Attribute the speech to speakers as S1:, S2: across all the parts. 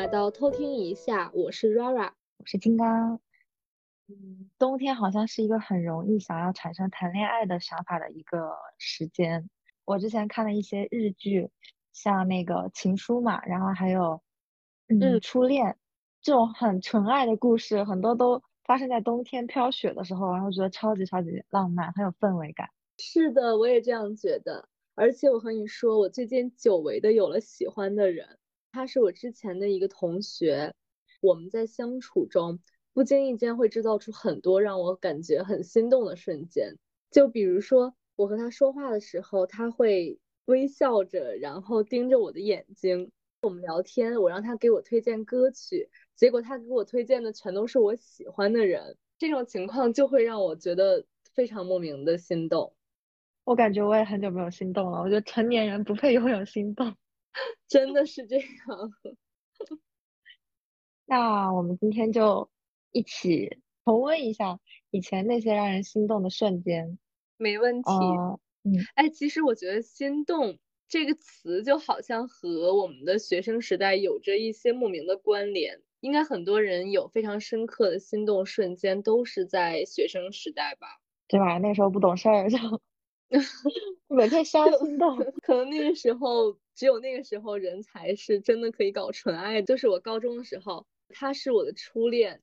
S1: 来到偷听一下，我是 Rara，
S2: 我是金刚。嗯，冬天好像是一个很容易想要产生谈恋爱的想法的一个时间。我之前看了一些日剧，像那个《情书》嘛，然后还有嗯初恋这种很纯爱的故事，很多都发生在冬天飘雪的时候，然后觉得超级超级浪漫，很有氛围感。
S1: 是的，我也这样觉得。而且我和你说，我最近久违的有了喜欢的人。他是我之前的一个同学，我们在相处中不经意间会制造出很多让我感觉很心动的瞬间。就比如说，我和他说话的时候，他会微笑着，然后盯着我的眼睛。我们聊天，我让他给我推荐歌曲，结果他给我推荐的全都是我喜欢的人。这种情况就会让我觉得非常莫名的心动。
S2: 我感觉我也很久没有心动了。我觉得成年人不配拥有心动。
S1: 真的是这样，
S2: 那我们今天就一起重温一下以前那些让人心动的瞬间。
S1: 没问题。
S2: 嗯，
S1: 哎，其实我觉得“心动”这个词就好像和我们的学生时代有着一些莫名的关联。应该很多人有非常深刻的心动瞬间，都是在学生时代吧？
S2: 对吧？那时候不懂事儿，就 每天瞎心动。
S1: 可能那个时候。只有那个时候，人才是真的可以搞纯爱。就是我高中的时候，他是我的初恋，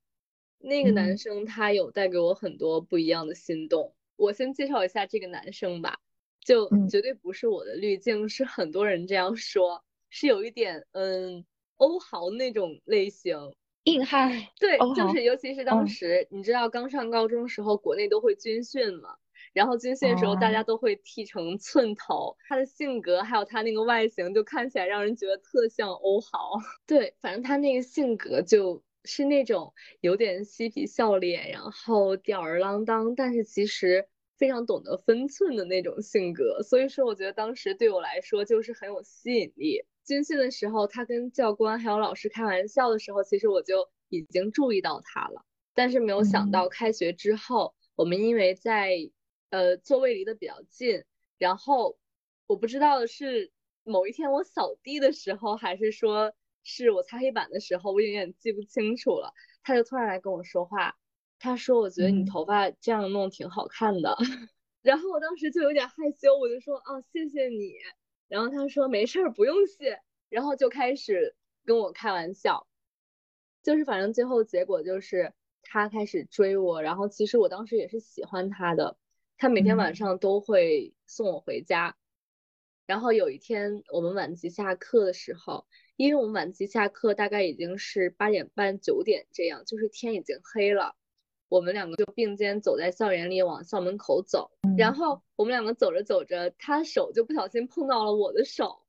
S1: 那个男生他有带给我很多不一样的心动。我先介绍一下这个男生吧，就绝对不是我的滤镜，是很多人这样说，是有一点嗯欧豪那种类型，
S2: 硬汉。
S1: 对，就是尤其是当时你知道刚上高中时候，国内都会军训嘛。然后军训的时候，大家都会剃成寸头。他的性格还有他那个外形，就看起来让人觉得特像欧豪。对，反正他那个性格就是那种有点嬉皮笑脸，然后吊儿郎当，但是其实非常懂得分寸的那种性格。所以说，我觉得当时对我来说就是很有吸引力。军训的时候，他跟教官还有老师开玩笑的时候，其实我就已经注意到他了。但是没有想到开学之后，我们因为在呃，座位离得比较近，然后我不知道是某一天我扫地的时候，还是说是我擦黑板的时候，我有点记不清楚了。他就突然来跟我说话，他说：“我觉得你头发这样弄挺好看的。”然后我当时就有点害羞，我就说：“哦，谢谢你。”然后他说：“没事儿，不用谢。”然后就开始跟我开玩笑，就是反正最后结果就是他开始追我，然后其实我当时也是喜欢他的。他每天晚上都会送我回家，然后有一天我们晚自习下课的时候，因为我们晚自习下课大概已经是八点半九点这样，就是天已经黑了，我们两个就并肩走在校园里往校门口走，然后我们两个走着走着，他手就不小心碰到了我的手，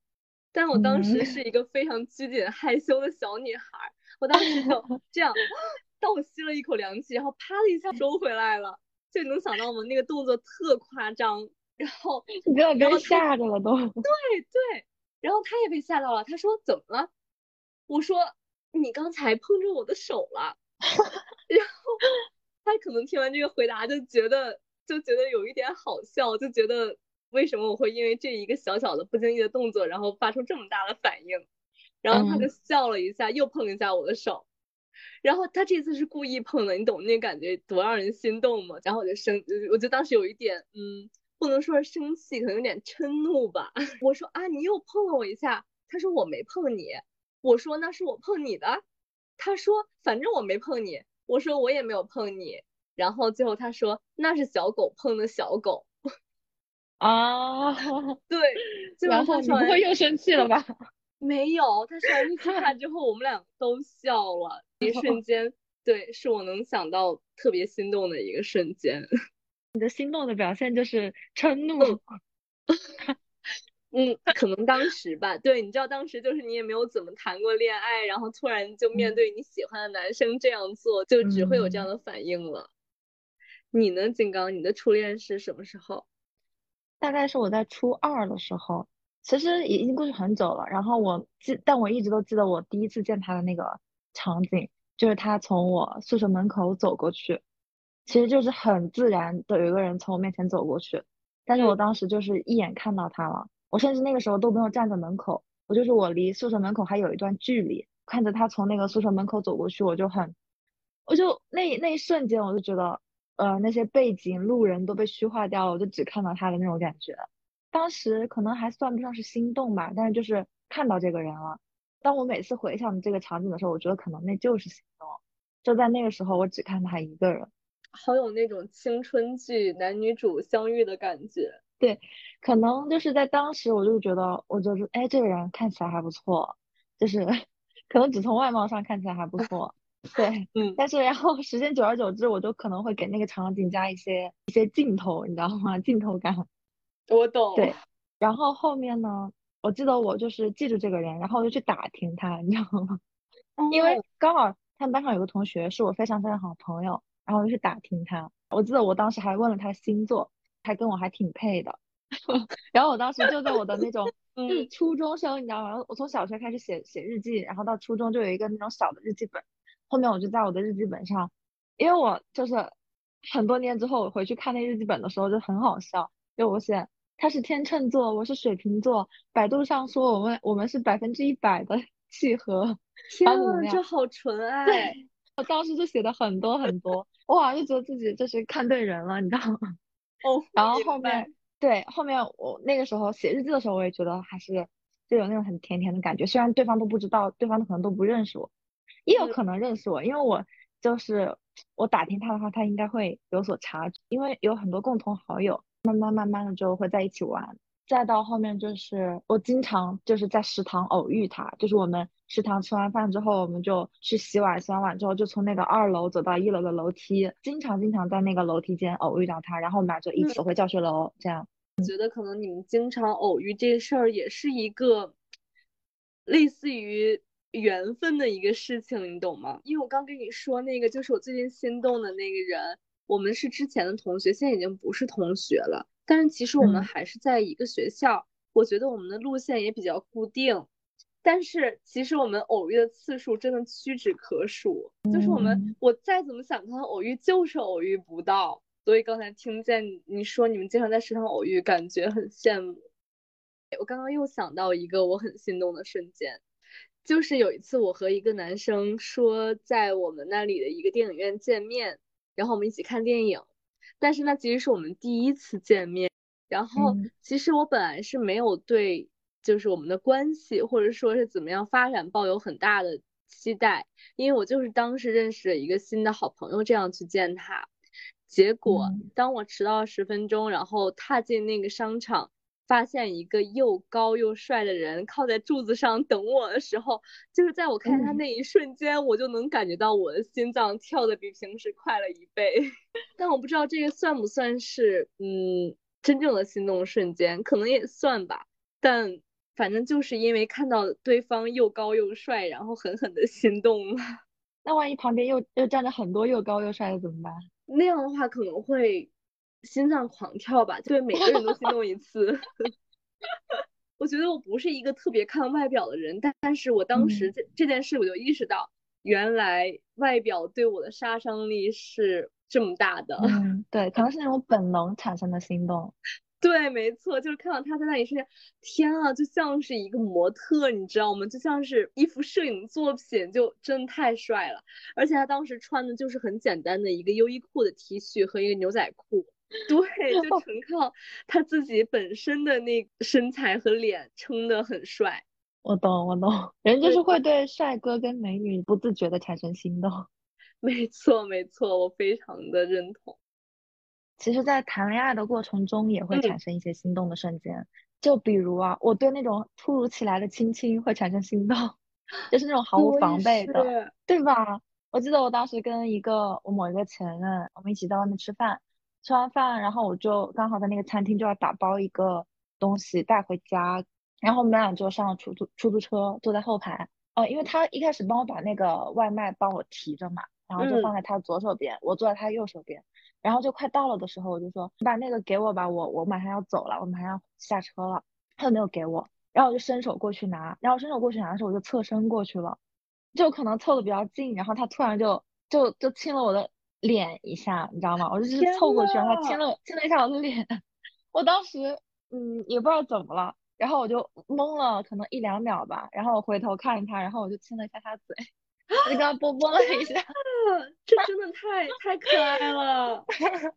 S1: 但我当时是一个非常拘谨害羞的小女孩，我当时就这样 倒吸了一口凉气，然后啪的一下收回来了。就能想到吗？那个动作特夸张，然后
S2: 你不要被吓着了都。对
S1: 对，然后他也被吓到了。他说怎么了？我说你刚才碰着我的手了。然后他可能听完这个回答就觉得就觉得有一点好笑，就觉得为什么我会因为这一个小小的不经意的动作，然后发出这么大的反应？然后他就笑了一下，又碰了一下我的手。然后他这次是故意碰的，你懂那感觉多让人心动吗？然后我就生，我就当时有一点，嗯，不能说是生气，可能有点嗔怒吧。我说啊，你又碰了我一下。他说我没碰你。我说那是我碰你的。他说反正我没碰你。我说我也没有碰你。然后最后他说那是小狗碰的小狗。
S2: 啊，
S1: 对。
S2: 然后你不会又生气了吧？
S1: 没有，他说完这句话之后，我们俩都笑了。一瞬间，对，是我能想到特别心动的一个瞬间。
S2: 你的心动的表现就是嗔怒。
S1: 嗯，可能当时吧。对，你知道当时就是你也没有怎么谈过恋爱，然后突然就面对你喜欢的男生这样做，就只会有这样的反应了。你呢，金刚？你的初恋是什么时候？
S2: 大概是我在初二的时候。其实已经过去很久了，然后我记，但我一直都记得我第一次见他的那个场景，就是他从我宿舍门口走过去，其实就是很自然的有一个人从我面前走过去，但是我当时就是一眼看到他了，我甚至那个时候都没有站在门口，我就是我离宿舍门口还有一段距离，看着他从那个宿舍门口走过去，我就很，我就那那一瞬间我就觉得，呃，那些背景路人都被虚化掉了，我就只看到他的那种感觉。当时可能还算不上是心动吧，但是就是看到这个人了。当我每次回想这个场景的时候，我觉得可能那就是心动。就在那个时候，我只看他一个人，
S1: 好有那种青春剧男女主相遇的感觉。
S2: 对，可能就是在当时，我就觉得，我就是哎，这个人看起来还不错，就是 可能只从外貌上看起来还不错。对，
S1: 嗯。
S2: 但是然后时间久而久之，我就可能会给那个场景加一些一些镜头，你知道吗？镜头感。
S1: 我懂。
S2: 对，然后后面呢？我记得我就是记住这个人，然后我就去打听他，你知道吗？因为刚好他们班上有个同学是我非常非常好的朋友，然后我就去打听他。我记得我当时还问了他星座，他跟我还挺配的。然后我当时就在我的那种 就是初中生，你知道吗？我从小学开始写写日记，然后到初中就有一个那种小的日记本。后面我就在我的日记本上，因为我就是很多年之后我回去看那日记本的时候就很好笑，就我写。他是天秤座，我是水瓶座。百度上说我们我们是百分之一百的 契合。
S1: 天啊，这好纯爱！
S2: 对，我当时就写的很多很多，哇，就觉得自己就是看对人了，你知道吗？
S1: 哦。
S2: 然后后面对后面我那个时候写日记的时候，我也觉得还是就有那种很甜甜的感觉。虽然对方都不知道，对方可能都不认识我，也有可能认识我，因为我就是我打听他的话，他应该会有所察觉，因为有很多共同好友。慢慢慢慢的就会在一起玩，再到后面就是我经常就是在食堂偶遇他，就是我们食堂吃完饭之后，我们就去洗碗，洗完碗之后就从那个二楼走到一楼的楼梯，经常经常在那个楼梯间偶遇到他，然后我们俩就一起回教学楼，这样。
S1: 我觉得可能你们经常偶遇这事儿也是一个类似于缘分的一个事情，你懂吗？因为我刚跟你说那个就是我最近心动的那个人。我们是之前的同学，现在已经不是同学了。但是其实我们还是在一个学校。我觉得我们的路线也比较固定。但是其实我们偶遇的次数真的屈指可数。就是我们，我再怎么想跟他偶遇，就是偶遇不到。所以刚才听见你说你们经常在食堂偶遇，感觉很羡慕。我刚刚又想到一个我很心动的瞬间，就是有一次我和一个男生说在我们那里的一个电影院见面。然后我们一起看电影，但是那其实是我们第一次见面。然后其实我本来是没有对就是我们的关系或者说是怎么样发展抱有很大的期待，因为我就是当时认识了一个新的好朋友这样去见他。结果当我迟到了十分钟，然后踏进那个商场。发现一个又高又帅的人靠在柱子上等我的时候，就是在我看见他那一瞬间，我就能感觉到我的心脏跳的比平时快了一倍。但我不知道这个算不算是嗯真正的心动瞬间，可能也算吧。但反正就是因为看到对方又高又帅，然后狠狠的心动了。
S2: 那万一旁边又又站着很多又高又帅的怎么办？
S1: 那样的话可能会。心脏狂跳吧，对每个人都心动一次。我觉得我不是一个特别看外表的人，但但是我当时这这件事，我就意识到，原来外表对我的杀伤力是这么大的。
S2: 嗯，对，可能是那种本能产生的心动。
S1: 对，没错，就是看到他在那里是，天啊，就像是一个模特，你知道吗？就像是一幅摄影作品，就真的太帅了。而且他当时穿的就是很简单的一个优衣库的 T 恤和一个牛仔裤。对，就 纯靠他自己本身的那身材和脸撑得很帅。
S2: 我懂，我懂，人就是会对帅哥跟美女不自觉的产生心动。
S1: 没错，没错，我非常的认同。
S2: 其实，在谈恋爱的过程中，也会产生一些心动的瞬间。就比如啊，我对那种突如其来的亲亲会产生心动，就是那种毫无防备的，对吧？我记得我当时跟一个我某一个前任，我们一起在外面吃饭。吃完饭，然后我就刚好在那个餐厅就要打包一个东西带回家，然后我们俩就上了出租出租车，坐在后排。呃，因为他一开始帮我把那个外卖帮我提着嘛，然后就放在他左手边，我坐在他右手边。然后就快到了的时候，我就说你把那个给我吧，我我马上要走了，我马上要下车了。他就没有给我，然后我就伸手过去拿，然后伸手过去拿的时候，我就侧身过去了，就可能凑的比较近，然后他突然就就就亲了我的。脸一下，你知道吗？我就是凑过去，然后亲了亲了一下我的脸。我当时，嗯，也不知道怎么了，然后我就懵了，可能一两秒吧，然后我回头看他，然后我就亲了一下他嘴，我就跟他啵啵了一下，
S1: 这真的太太可爱了。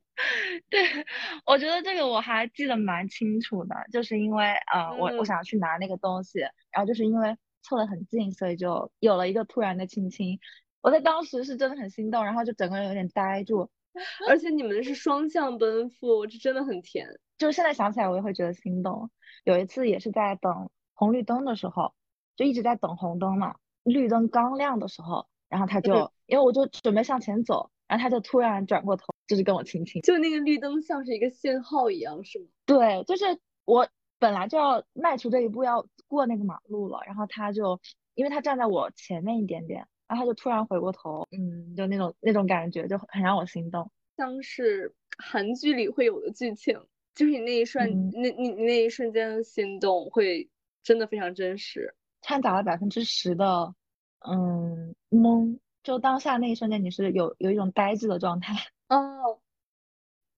S2: 对，我觉得这个我还记得蛮清楚的，就是因为呃，我我想去拿那个东西，然后就是因为凑得很近，所以就有了一个突然的亲亲。我在当时是真的很心动，然后就整个人有点呆住。
S1: 而且你们是双向奔赴，这真的很甜。
S2: 就是现在想起来，我也会觉得心动。有一次也是在等红绿灯的时候，就一直在等红灯嘛，绿灯刚亮的时候，然后他就因为我就准备向前走，然后他就突然转过头，就是跟我亲亲。
S1: 就那个绿灯像是一个信号一样，是吗？
S2: 对，就是我本来就要迈出这一步要过那个马路了，然后他就因为他站在我前面一点点。然后他就突然回过头，嗯，就那种那种感觉就很让我心动，
S1: 像是韩剧里会有的剧情，就是你那一瞬，那你你那一瞬间的心动会真的非常真实，
S2: 掺杂了百分之十的嗯懵，就当下那一瞬间你是有有一种呆滞的状态。
S1: 哦，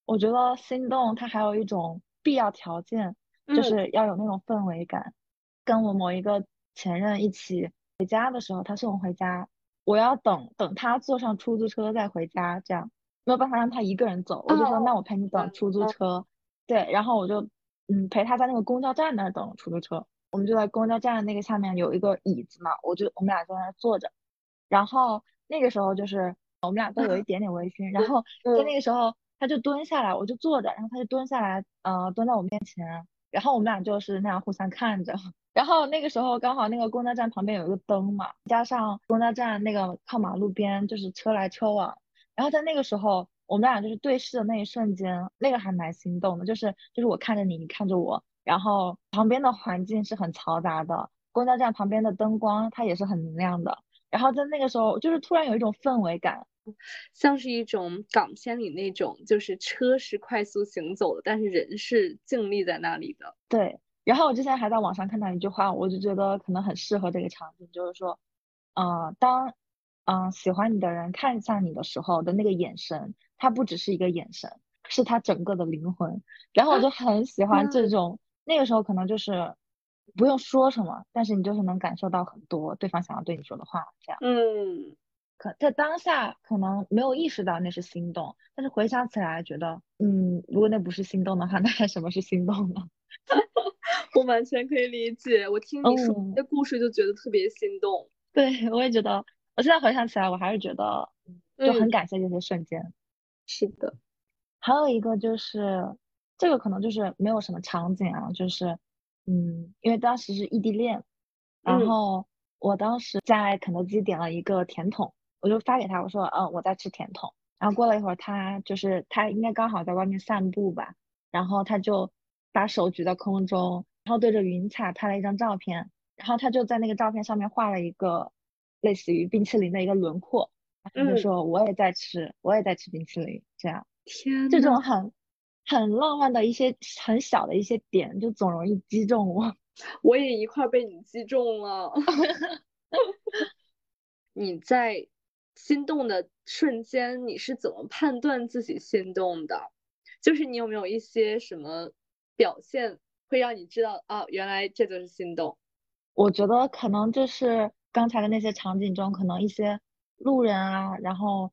S2: 我觉得心动它还有一种必要条件，就是要有那种氛围感。跟我某一个前任一起回家的时候，他送我回家。我要等等他坐上出租车再回家，这样没有办法让他一个人走，我就说那我陪你等出租车，对，然后我就嗯陪他在那个公交站那儿等出租车，我们就在公交站那个下面有一个椅子嘛，我就我们俩就在那儿坐着，然后那个时候就是我们俩都有一点点微醺，然后在那个时候他就蹲下来，我就坐着，然后他就蹲下来，呃蹲在我面前，然后我们俩就是那样互相看着。然后那个时候刚好那个公交站旁边有一个灯嘛，加上公交站那个靠马路边就是车来车往，然后在那个时候我们俩就是对视的那一瞬间，那个还蛮心动的，就是就是我看着你，你看着我，然后旁边的环境是很嘈杂的，公交站旁边的灯光它也是很明亮的，然后在那个时候就是突然有一种氛围感，
S1: 像是一种港片里那种，就是车是快速行走的，但是人是静立在那里的，
S2: 对。然后我之前还在网上看到一句话，我就觉得可能很适合这个场景，就是说，嗯，当嗯喜欢你的人看向你的时候的那个眼神，它不只是一个眼神，是他整个的灵魂。然后我就很喜 欢这种，那个时候可能就是不用说什么，但是你就是能感受到很多对方想要对你说的话，这样。
S1: 嗯，
S2: 可在当下可能没有意识到那是心动，但是回想起来觉得，嗯，如果那不是心动的话，那还什么是心动呢？
S1: 我完全可以理解，我听你说这故事就觉得特别心动。
S2: 对，我也觉得，我现在回想起来，我还是觉得就很感谢这些瞬间。
S1: 是的，
S2: 还有一个就是，这个可能就是没有什么场景啊，就是，嗯，因为当时是异地恋，然后我当时在肯德基点了一个甜筒，我就发给他，我说，嗯，我在吃甜筒。然后过了一会儿，他就是他应该刚好在外面散步吧，然后他就把手举在空中。然后对着云彩拍了一张照片，然后他就在那个照片上面画了一个类似于冰淇淋的一个轮廓，他就说我也在吃，我也在吃冰淇淋，这样，
S1: 天，
S2: 这种很很浪漫的一些很小的一些点，就总容易击中我，
S1: 我也一块被你击中了。你在心动的瞬间，你是怎么判断自己心动的？就是你有没有一些什么表现？会让你知道啊，原来这就是心动。
S2: 我觉得可能就是刚才的那些场景中，可能一些路人啊，然后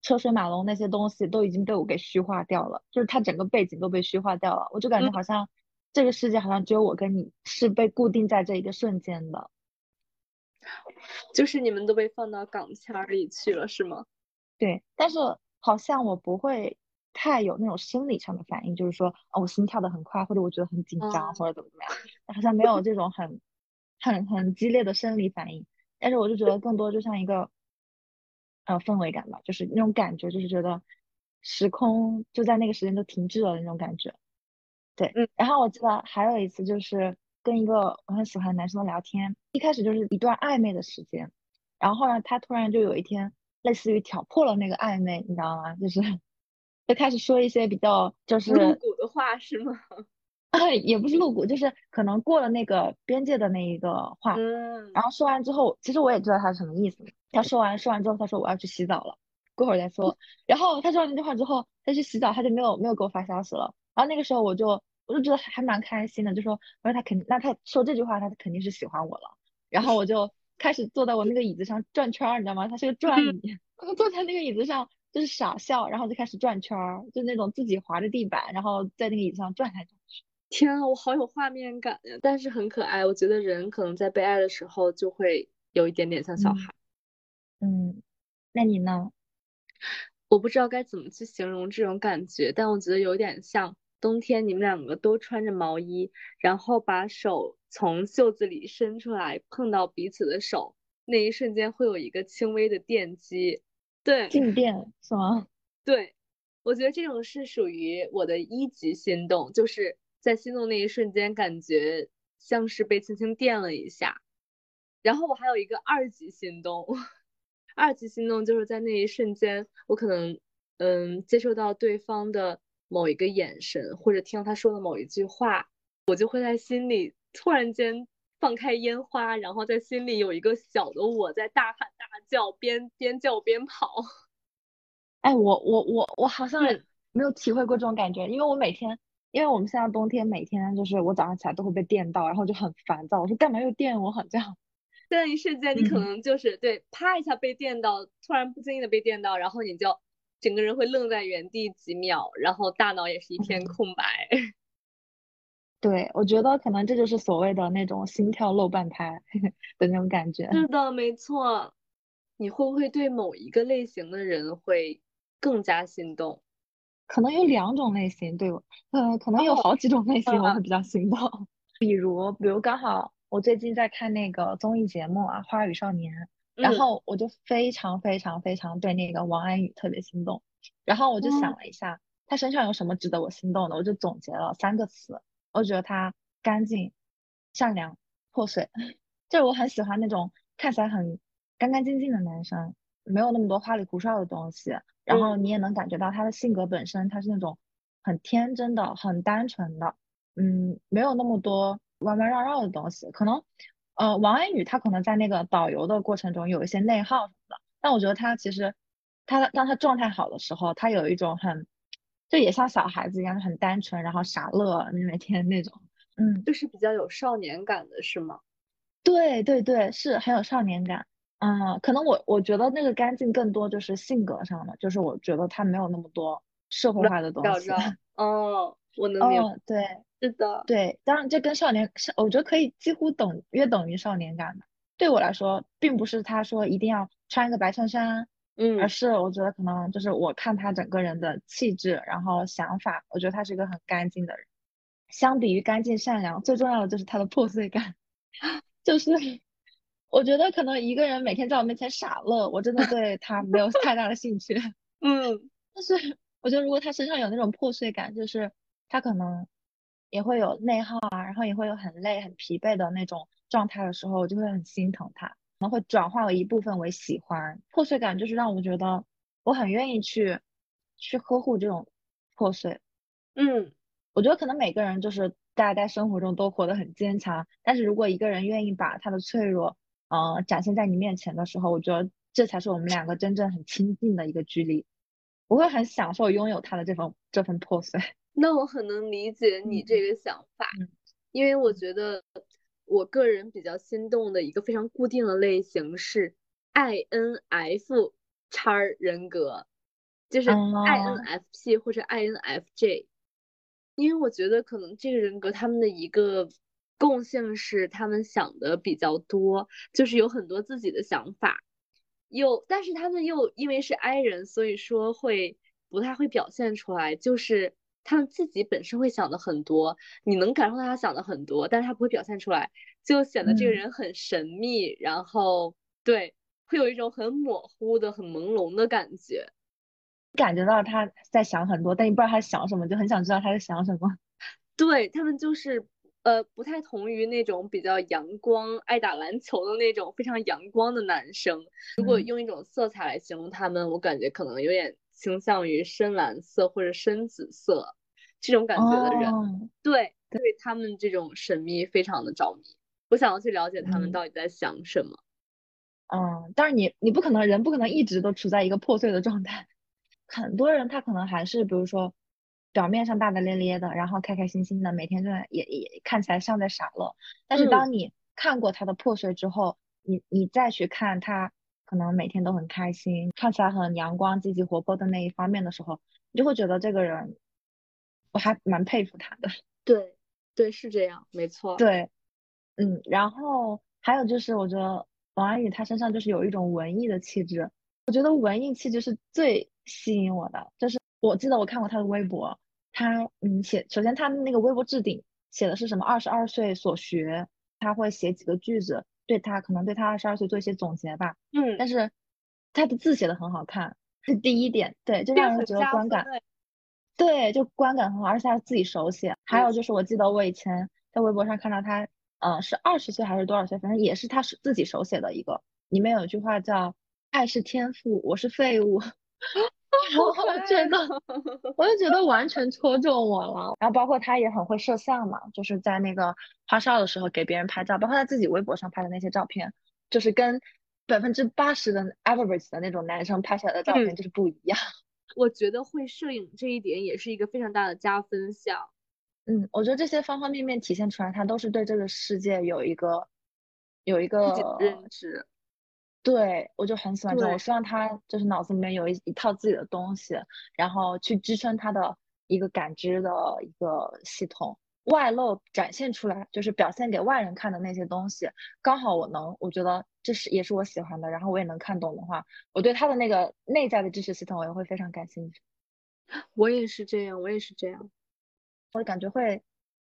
S2: 车水马龙那些东西都已经被我给虚化掉了，就是它整个背景都被虚化掉了。我就感觉好像这个世界好像只有我跟你是被固定在这一个瞬间的，
S1: 就是你们都被放到港片里去了，是吗？
S2: 对，但是好像我不会。太有那种生理上的反应，就是说，哦，我心跳的很快，或者我觉得很紧张，或者怎么怎么样，好像没有这种很很很激烈的生理反应。但是我就觉得更多就像一个呃氛围感吧，就是那种感觉，就是觉得时空就在那个时间就停滞了那种感觉。对，
S1: 嗯。
S2: 然后我记得还有一次就是跟一个我很喜欢的男生聊天，一开始就是一段暧昧的时间，然后后来他突然就有一天类似于挑破了那个暧昧，你知道吗？就是。就开始说一些比较就是露
S1: 骨的话是吗？
S2: 也不是露骨，就是可能过了那个边界的那一个话。
S1: 嗯。
S2: 然后说完之后，其实我也知道他是什么意思。他说完说完之后，他说我要去洗澡了，过会儿再说。然后他说完那句话之后，他去洗澡，他就没有没有给我发消息了。然后那个时候我就我就觉得还蛮开心的，就说我说他肯那他说这句话他肯定是喜欢我了，然后我就开始坐在我那个椅子上转圈儿，你知道吗？他是个转椅，我坐在那个椅子上就是傻笑，然后就开始转圈儿，就那种自己滑着地板，然后在那个椅子上转来转去。
S1: 天啊，我好有画面感呀！但是很可爱，我觉得人可能在被爱的时候就会有一点点像小孩。
S2: 嗯，那你呢？
S1: 我不知道该怎么去形容这种感觉，但我觉得有点像冬天，你们两个都穿着毛衣，然后把手从袖子里伸出来，碰到彼此的手，那一瞬间会有一个轻微的电击，对，
S2: 静电是吗？
S1: 对，我觉得这种是属于我的一级心动，就是在心动那一瞬间，感觉像是被轻轻电了一下，然后我还有一个二级心动。二级心动就是在那一瞬间，我可能嗯接受到对方的某一个眼神，或者听到他说的某一句话，我就会在心里突然间放开烟花，然后在心里有一个小的我在大喊大叫，边边叫边跑。
S2: 哎，我我我我好像没有体会过这种感觉，因为我每天，因为我们现在冬天，每天就是我早上起来都会被电到，然后就很烦躁，我说干嘛又电我，好像。
S1: 那一瞬间，你可能就是对，啪一下被电到，突然不经意的被电到，然后你就整个人会愣在原地几秒，然后大脑也是一片空白。
S2: 对，我觉得可能这就是所谓的那种心跳漏半拍 的那种感觉。
S1: 是的，没错。你会不会对某一个类型的人会更加心动？
S2: 可能有两种类型，对我，呃，可能有好几种类型我会比较心动。比如，比如刚好。我最近在看那个综艺节目啊，《花儿与少年》，然后我就非常非常非常对那个王安宇特别心动，然后我就想了一下，他身上有什么值得我心动的，我就总结了三个词，我觉得他干净、善良、破碎，就是我很喜欢那种看起来很干干净净的男生，没有那么多花里胡哨的东西，然后你也能感觉到他的性格本身，他是那种很天真的、很单纯的，嗯，没有那么多。弯弯绕绕的东西，可能，呃，王安宇他可能在那个导游的过程中有一些内耗什么的，但我觉得他其实，他当他状态好的时候，他有一种很，就也像小孩子一样很单纯，然后傻乐每天那种，嗯，
S1: 就是比较有少年感的是吗？
S2: 对对对，是很有少年感，嗯，可能我我觉得那个干净更多就是性格上的，就是我觉得他没有那么多社会化的东西。
S1: 哦，我能明白。
S2: 对。
S1: 是的，
S2: 对，当然这跟少年少，我觉得可以几乎等约等于少年感的。对我来说，并不是他说一定要穿一个白衬衫，
S1: 嗯，
S2: 而是我觉得可能就是我看他整个人的气质，然后想法，我觉得他是一个很干净的人。相比于干净善良，最重要的就是他的破碎感。就是我觉得可能一个人每天在我面前傻乐，我真的对他没有太大的兴趣。
S1: 嗯，
S2: 但是我觉得如果他身上有那种破碎感，就是他可能。也会有内耗啊，然后也会有很累、很疲惫的那种状态的时候，我就会很心疼他，可能会转化为一部分为喜欢。破碎感就是让我觉得我很愿意去去呵护这种破碎。
S1: 嗯，
S2: 我觉得可能每个人就是大家在生活中都活得很坚强，但是如果一个人愿意把他的脆弱，嗯，展现在你面前的时候，我觉得这才是我们两个真正很亲近的一个距离。我会很享受拥有他的这份这份破碎。
S1: 那我很能理解你这个想法，因为我觉得我个人比较心动的一个非常固定的类型是 INF 叉人格，就是 INFP 或者 INFJ，因为我觉得可能这个人格他们的一个共性是他们想的比较多，就是有很多自己的想法，又但是他们又因为是 I 人，所以说会不太会表现出来，就是。他们自己本身会想的很多，你能感受到他想的很多，但是他不会表现出来，就显得这个人很神秘，然后对，会有一种很模糊的、很朦胧的感觉，
S2: 感觉到他在想很多，但你不知道他想什么，就很想知道他在想什么。
S1: 对他们就是呃，不太同于那种比较阳光、爱打篮球的那种非常阳光的男生。如果用一种色彩来形容他们，我感觉可能有点倾向于深蓝色或者深紫色。这种感觉的人，对对。他们这种神秘非常的着迷，我想要去了解他们到底在想什么。
S2: 嗯，但是你你不可能人不可能一直都处在一个破碎的状态，很多人他可能还是比如说表面上大大咧咧的，然后开开心心的，每天就在也也看起来像在傻乐。但是当你看过他的破碎之后，你你再去看他可能每天都很开心，看起来很阳光、积极、活泼的那一方面的时候，你就会觉得这个人，我还蛮佩服他的。
S1: 对，对，是这样，没错。
S2: 对，嗯，然后还有就是，我觉得王安宇他身上就是有一种文艺的气质，我觉得文艺气质是最吸引我的。就是我记得我看过他的微博，他嗯写，首先他的那个微博置顶写的是什么？二十二岁所学，他会写几个句子，对他可能对他二十二岁做一些总结吧。
S1: 嗯，
S2: 但是他的字写的很好看，是第一点，对，就让人觉得观感。对，就观感很好，而且他自己手写。还有就是，我记得我以前在微博上看到他，嗯，是二十岁还是多少岁，反正也是他是自己手写的一个，里面有一句话叫“爱是天赋，我是废物 ”，然后我觉得，我就觉得完全戳中我了。然后包括他也很会摄像嘛，就是在那个花少的时候给别人拍照，包括他自己微博上拍的那些照片，就是跟百分之八十的 average 的那种男生拍出来的照片就是不一样。
S1: 我觉得会摄影这一点也是一个非常大的加分项。
S2: 嗯，我觉得这些方方面面体现出来，他都是对这个世界有一个有一个
S1: 认知。
S2: 对，我就很喜欢这种。我希望他就是脑子里面有一一套自己的东西，然后去支撑他的一个感知的一个系统。外露展现出来，就是表现给外人看的那些东西，刚好我能，我觉得这是也是我喜欢的，然后我也能看懂的话，我对他的那个内在的知识系统，我也会非常感兴趣。
S1: 我也是这样，我也是这样，
S2: 我感觉会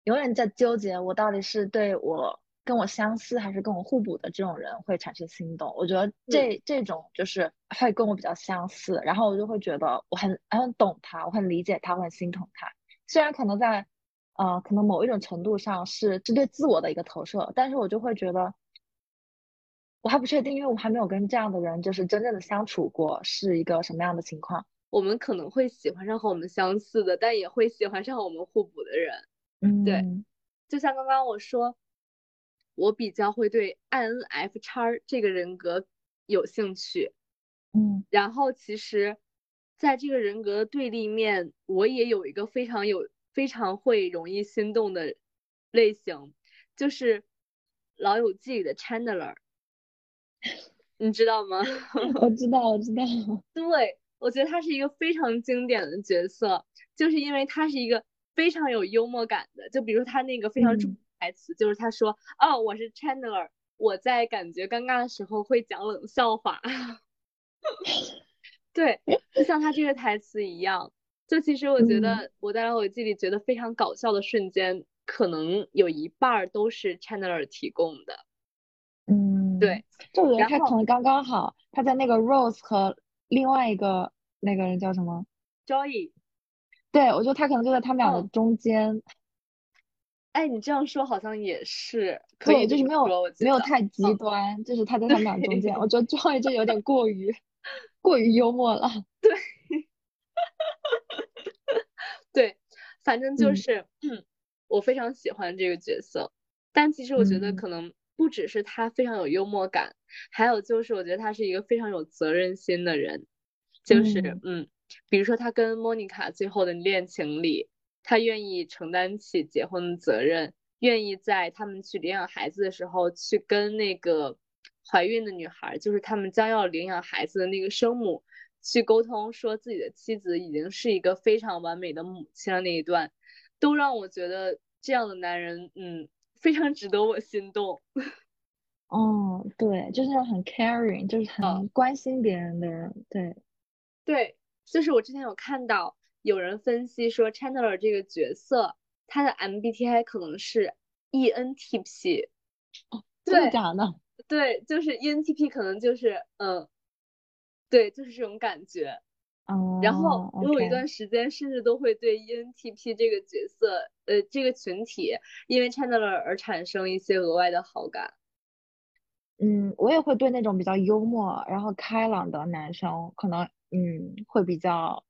S2: 永远在纠结，我到底是对我跟我相似，还是跟我互补的这种人会产生心动。我觉得这这种就是会跟我比较相似，然后我就会觉得我很很懂他，我很理解他，我很心疼他，虽然可能在。呃，可能某一种程度上是针对自我的一个投射，但是我就会觉得，我还不确定，因为我还没有跟这样的人就是真正的相处过，是一个什么样的情况。
S1: 我们可能会喜欢上和我们相似的，但也会喜欢上我们互补的人。
S2: 嗯，
S1: 对，就像刚刚我说，我比较会对 INF 叉这个人格有兴趣。
S2: 嗯，
S1: 然后其实，在这个人格的对立面，我也有一个非常有。非常会容易心动的类型，就是《老友记》里的 Chandler，你知道吗？
S2: 我知道，我知道。
S1: 对，我觉得他是一个非常经典的角色，就是因为他是一个非常有幽默感的。就比如他那个非常著名台词，就是他说：“哦，我是 Chandler，我在感觉尴尬的时候会讲冷笑话。”对，就像他这个台词一样。就其实我觉得我在老友记里觉得非常搞笑的瞬间，可能有一半都是 Chandler 提供的。
S2: 嗯，
S1: 对，
S2: 就我觉得他可能刚刚好，他在那个 Rose 和另外一个那个人叫什么
S1: Joey，
S2: 对我觉得他可能就在他们俩的中间。
S1: 哎，你这样说好像也是可以，
S2: 就是没有没有太极端，就是他在他们俩中间。我觉得 Joey 这有点过于过于幽默了。
S1: 对。对，反正就是，嗯，我非常喜欢这个角色。但其实我觉得可能不只是他非常有幽默感，还有就是我觉得他是一个非常有责任心的人。就是，嗯，比如说他跟莫妮卡最后的恋情里，他愿意承担起结婚的责任，愿意在他们去领养孩子的时候去跟那个怀孕的女孩，就是他们将要领养孩子的那个生母。去沟通说自己的妻子已经是一个非常完美的母亲了那一段，都让我觉得这样的男人，嗯，非常值得我心动。
S2: 哦，对，就是很 caring，就是很关心别人的人。对，
S1: 对，就是我之前有看到有人分析说 Chandler 这个角色，他的 MBTI 可能是 ENTP。
S2: 哦，真的假的？
S1: 对，就是 ENTP 可能就是嗯。对，就是这种感觉。
S2: 哦。
S1: 然后我有一段时间甚至都会对 ENTP 这个角色，呃，这个群体，因为 Chandler 而产生一些额外的好感。
S2: 嗯，我也会对那种比较幽默然后开朗的男生，可能嗯会比较，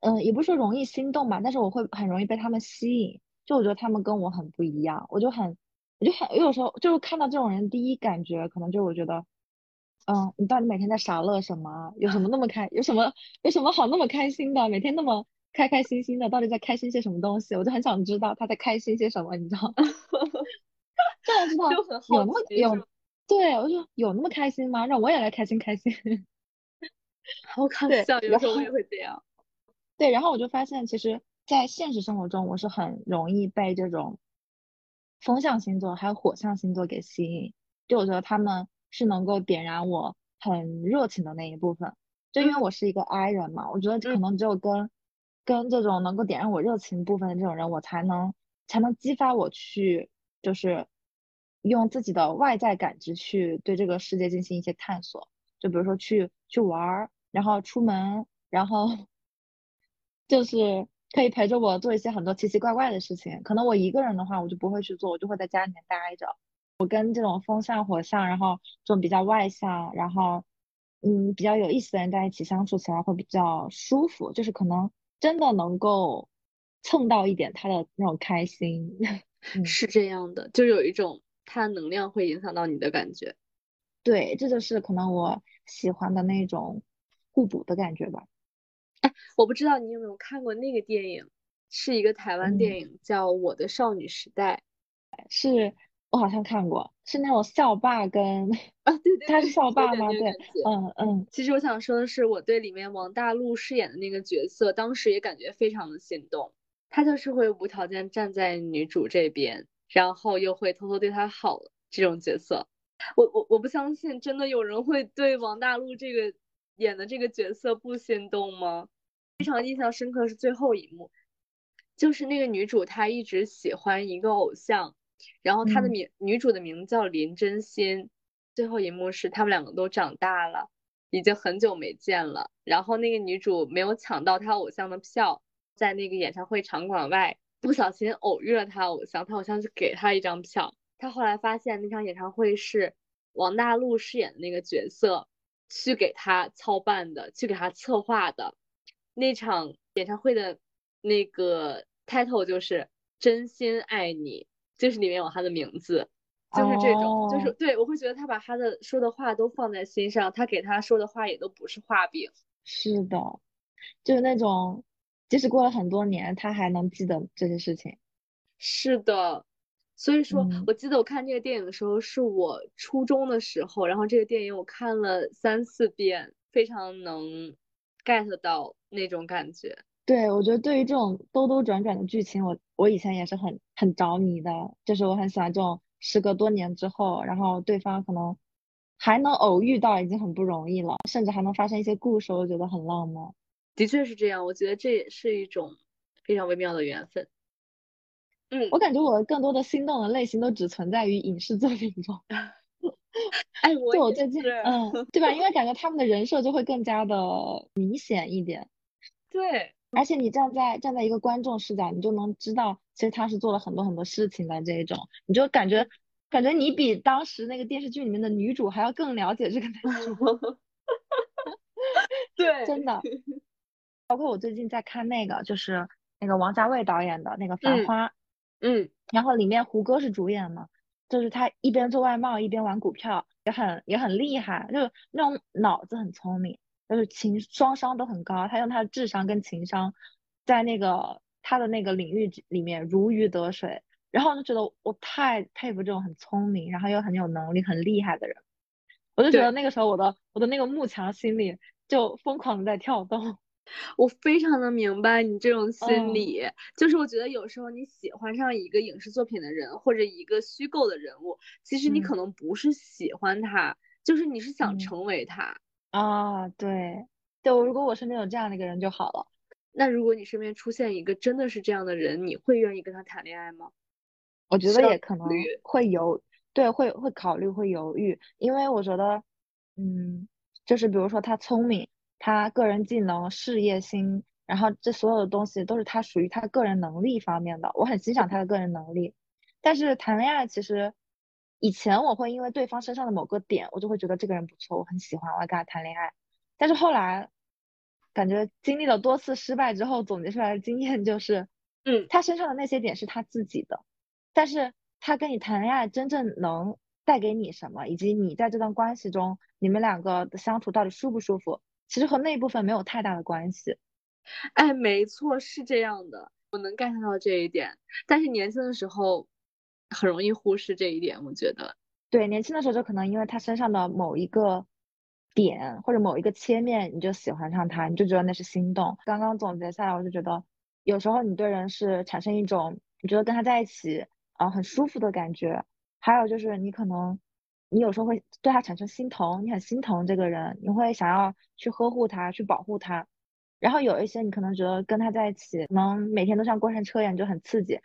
S2: 嗯，也不是说容易心动吧，但是我会很容易被他们吸引。就我觉得他们跟我很不一样，我就很，我就很有时候就是看到这种人，第一感觉可能就我觉得。嗯，你到底每天在傻乐什么？有什么那么开？有什么有什么好那么开心的？每天那么开开心心的，到底在开心些什么东西？我就很想知道他在开心些什么，你知道吗？就想知道
S1: 就很
S2: 有那么
S1: 奇
S2: 有对，我就有那么开心吗？让我也来开心开心。
S1: 好搞
S2: 对
S1: 笑，有
S2: 然
S1: 时候我也会这样。
S2: 对，然后我就发现，其实，在现实生活中，我是很容易被这种风象星座还有火象星座给吸引。就我觉得他们是能够点燃我很热情的那一部分。就因为
S1: 嗯
S2: 我是一个 I 人嘛，我觉得可
S1: 嗯
S2: 能只有跟跟这种能够点燃我热情部分的这种人，我才能才能激发我去，就是用自己的外在感知去对这个世界进行一些探索。就比如说去去玩儿，然后出门，然后就是可以陪着我做一些很多奇奇怪怪的事情。可能我一个人的话，我就不会去做，我就会在家里面待着。我跟这种风象、火象，然后这种比较外向，然后嗯比较有意思的人在一起相处起来会比较舒服，就是可能真的能够蹭到一点他的那种开心。嗯，
S1: 是这样的，就有一种他能量会影响到你的感觉。
S2: 对，这就是可能我喜欢的那种互补的感觉吧。
S1: 哎我不知道你有没有看过那个电影，是一个台湾
S2: 嗯。
S1: 电影，叫《我的少女时代
S2: 是我好像看过，是那种校霸跟
S1: 啊，对对
S2: 他是校霸吗？对。嗯嗯
S1: 其实我想说的是，我对里面王大陆饰演的那个角色，当时也感觉非常的心动。他就是会无条件站在女主这边，然后又会偷偷对她好这种角色。我我我不相信，真的有人会对王大陆这个演的这个角色不心动吗？非常印象深刻是最后一幕，就是那个女主她一直喜欢一个偶像，然后她的
S2: 嗯
S1: 名女主的名字叫林真心。最后一幕是他们两个都长大了，已经很久没见了。然后那个女主没有抢到她偶像的票，在那个演唱会场馆外不小心偶遇了她偶像，她偶像就给她一张票。她后来发现那场演唱会是王大陆饰演的那个角色去给她操办的，去给她策划的。那场演唱会的那个 title 就是“真心爱你”，就是里面有他的名字，就是这种，就是
S2: 哦，
S1: 对我会觉得他把他的说的话都放在心上，他给他说的话也都不是画饼。
S2: 是的，就是那种即使过了很多年，他还能记得这些事情。
S1: 是的，所以说
S2: 嗯
S1: 我记得我看这个电影的时候是我初中的时候，然后这个电影我看了三四遍，非常能 get 到那种感觉。
S2: 对，我觉得对于这种兜兜转转的剧情，我我以前也是很很着迷的，就是我很喜欢这种时隔多年之后，然后对方可能还能偶遇到，已经很不容易了，甚至还能发生一些故事，我觉得很浪漫。
S1: 的确是这样，我觉得这也是一种非常微妙的缘分。嗯，
S2: 我感觉我更多的心动的类型都只存在于影视作品中。
S1: 哎，我
S2: 就我最近，嗯，对吧？因为感觉他们的人设就会更加的明显一点，
S1: 对，
S2: 而且你站在站在一个观众视角，你就能知道，其实他是做了很多很多事情的这一种，你就感觉感觉你比当时那个电视剧里面的女主还要更了解这个男主，
S1: 对，
S2: 真的。包括我最近在看那个，就是那个王家卫导演的那个《繁
S1: 嗯
S2: 花》，
S1: 嗯，
S2: 然后里面胡歌是主演嘛，就是他一边做外贸一边玩股票，也很也很厉害，就是那种脑子很聪明，就是情双商都很高，他用他的智商跟情商，在那个他的那个领域里面如鱼得水，然后我就觉得我太佩服这种很聪明，然后又很有能力、很厉害的人，我就觉得那个时候我的我的那个慕强心理就疯狂的在跳动，
S1: 我非常的明白你这种心
S2: 嗯。
S1: 理，就是我觉得有时候你喜欢上一个影视作品的人或者一个虚构的人物，其实你
S2: 嗯。
S1: 可能不是喜欢他，就是你是想
S2: 嗯。
S1: 成为他。
S2: 啊，对对，我如果我身边有这样的一个人就好了。
S1: 那如果你身边出现一个真的是这样的人，你会愿意跟他谈恋爱吗？
S2: 我觉得也可能会犹，对，会会考虑，会犹豫，因为我觉得，嗯，就是比如说他聪明，他个人技能、事业心，然后这所有的东西都是他属于他个人能力方面的，我很欣赏他的个人能力。但是谈恋爱其实，以前我会因为对方身上的某个点，我就会觉得这个人不错，我很喜欢，我要跟他谈恋爱。但是后来，感觉经历了多次失败之后，总结出来的经验就是，
S1: 嗯
S2: 他身上的那些点是他自己的。但是他跟你谈恋爱真正能带给你什么，以及你在这段关系中你们两个的相处到底舒不舒服，其实和那一部分没有太大的关系。
S1: 哎，没错，是这样的，我能 get 到这一点。但是年轻的时候很容易忽视这一点，我觉得。
S2: 对，年轻的时候就可能因为他身上的某一个点或者某一个切面，你就喜欢上他，你就觉得那是心动。刚刚总结下来，我就觉得有时候你对人是产生一种你觉得跟他在一起啊很舒服的感觉，还有就是你可能你有时候会对他产生心疼，你很心疼这个人，你会想要去呵护他，去保护他。然后有一些你可能觉得跟他在一起，可能每天都像过山车一样，就很刺激，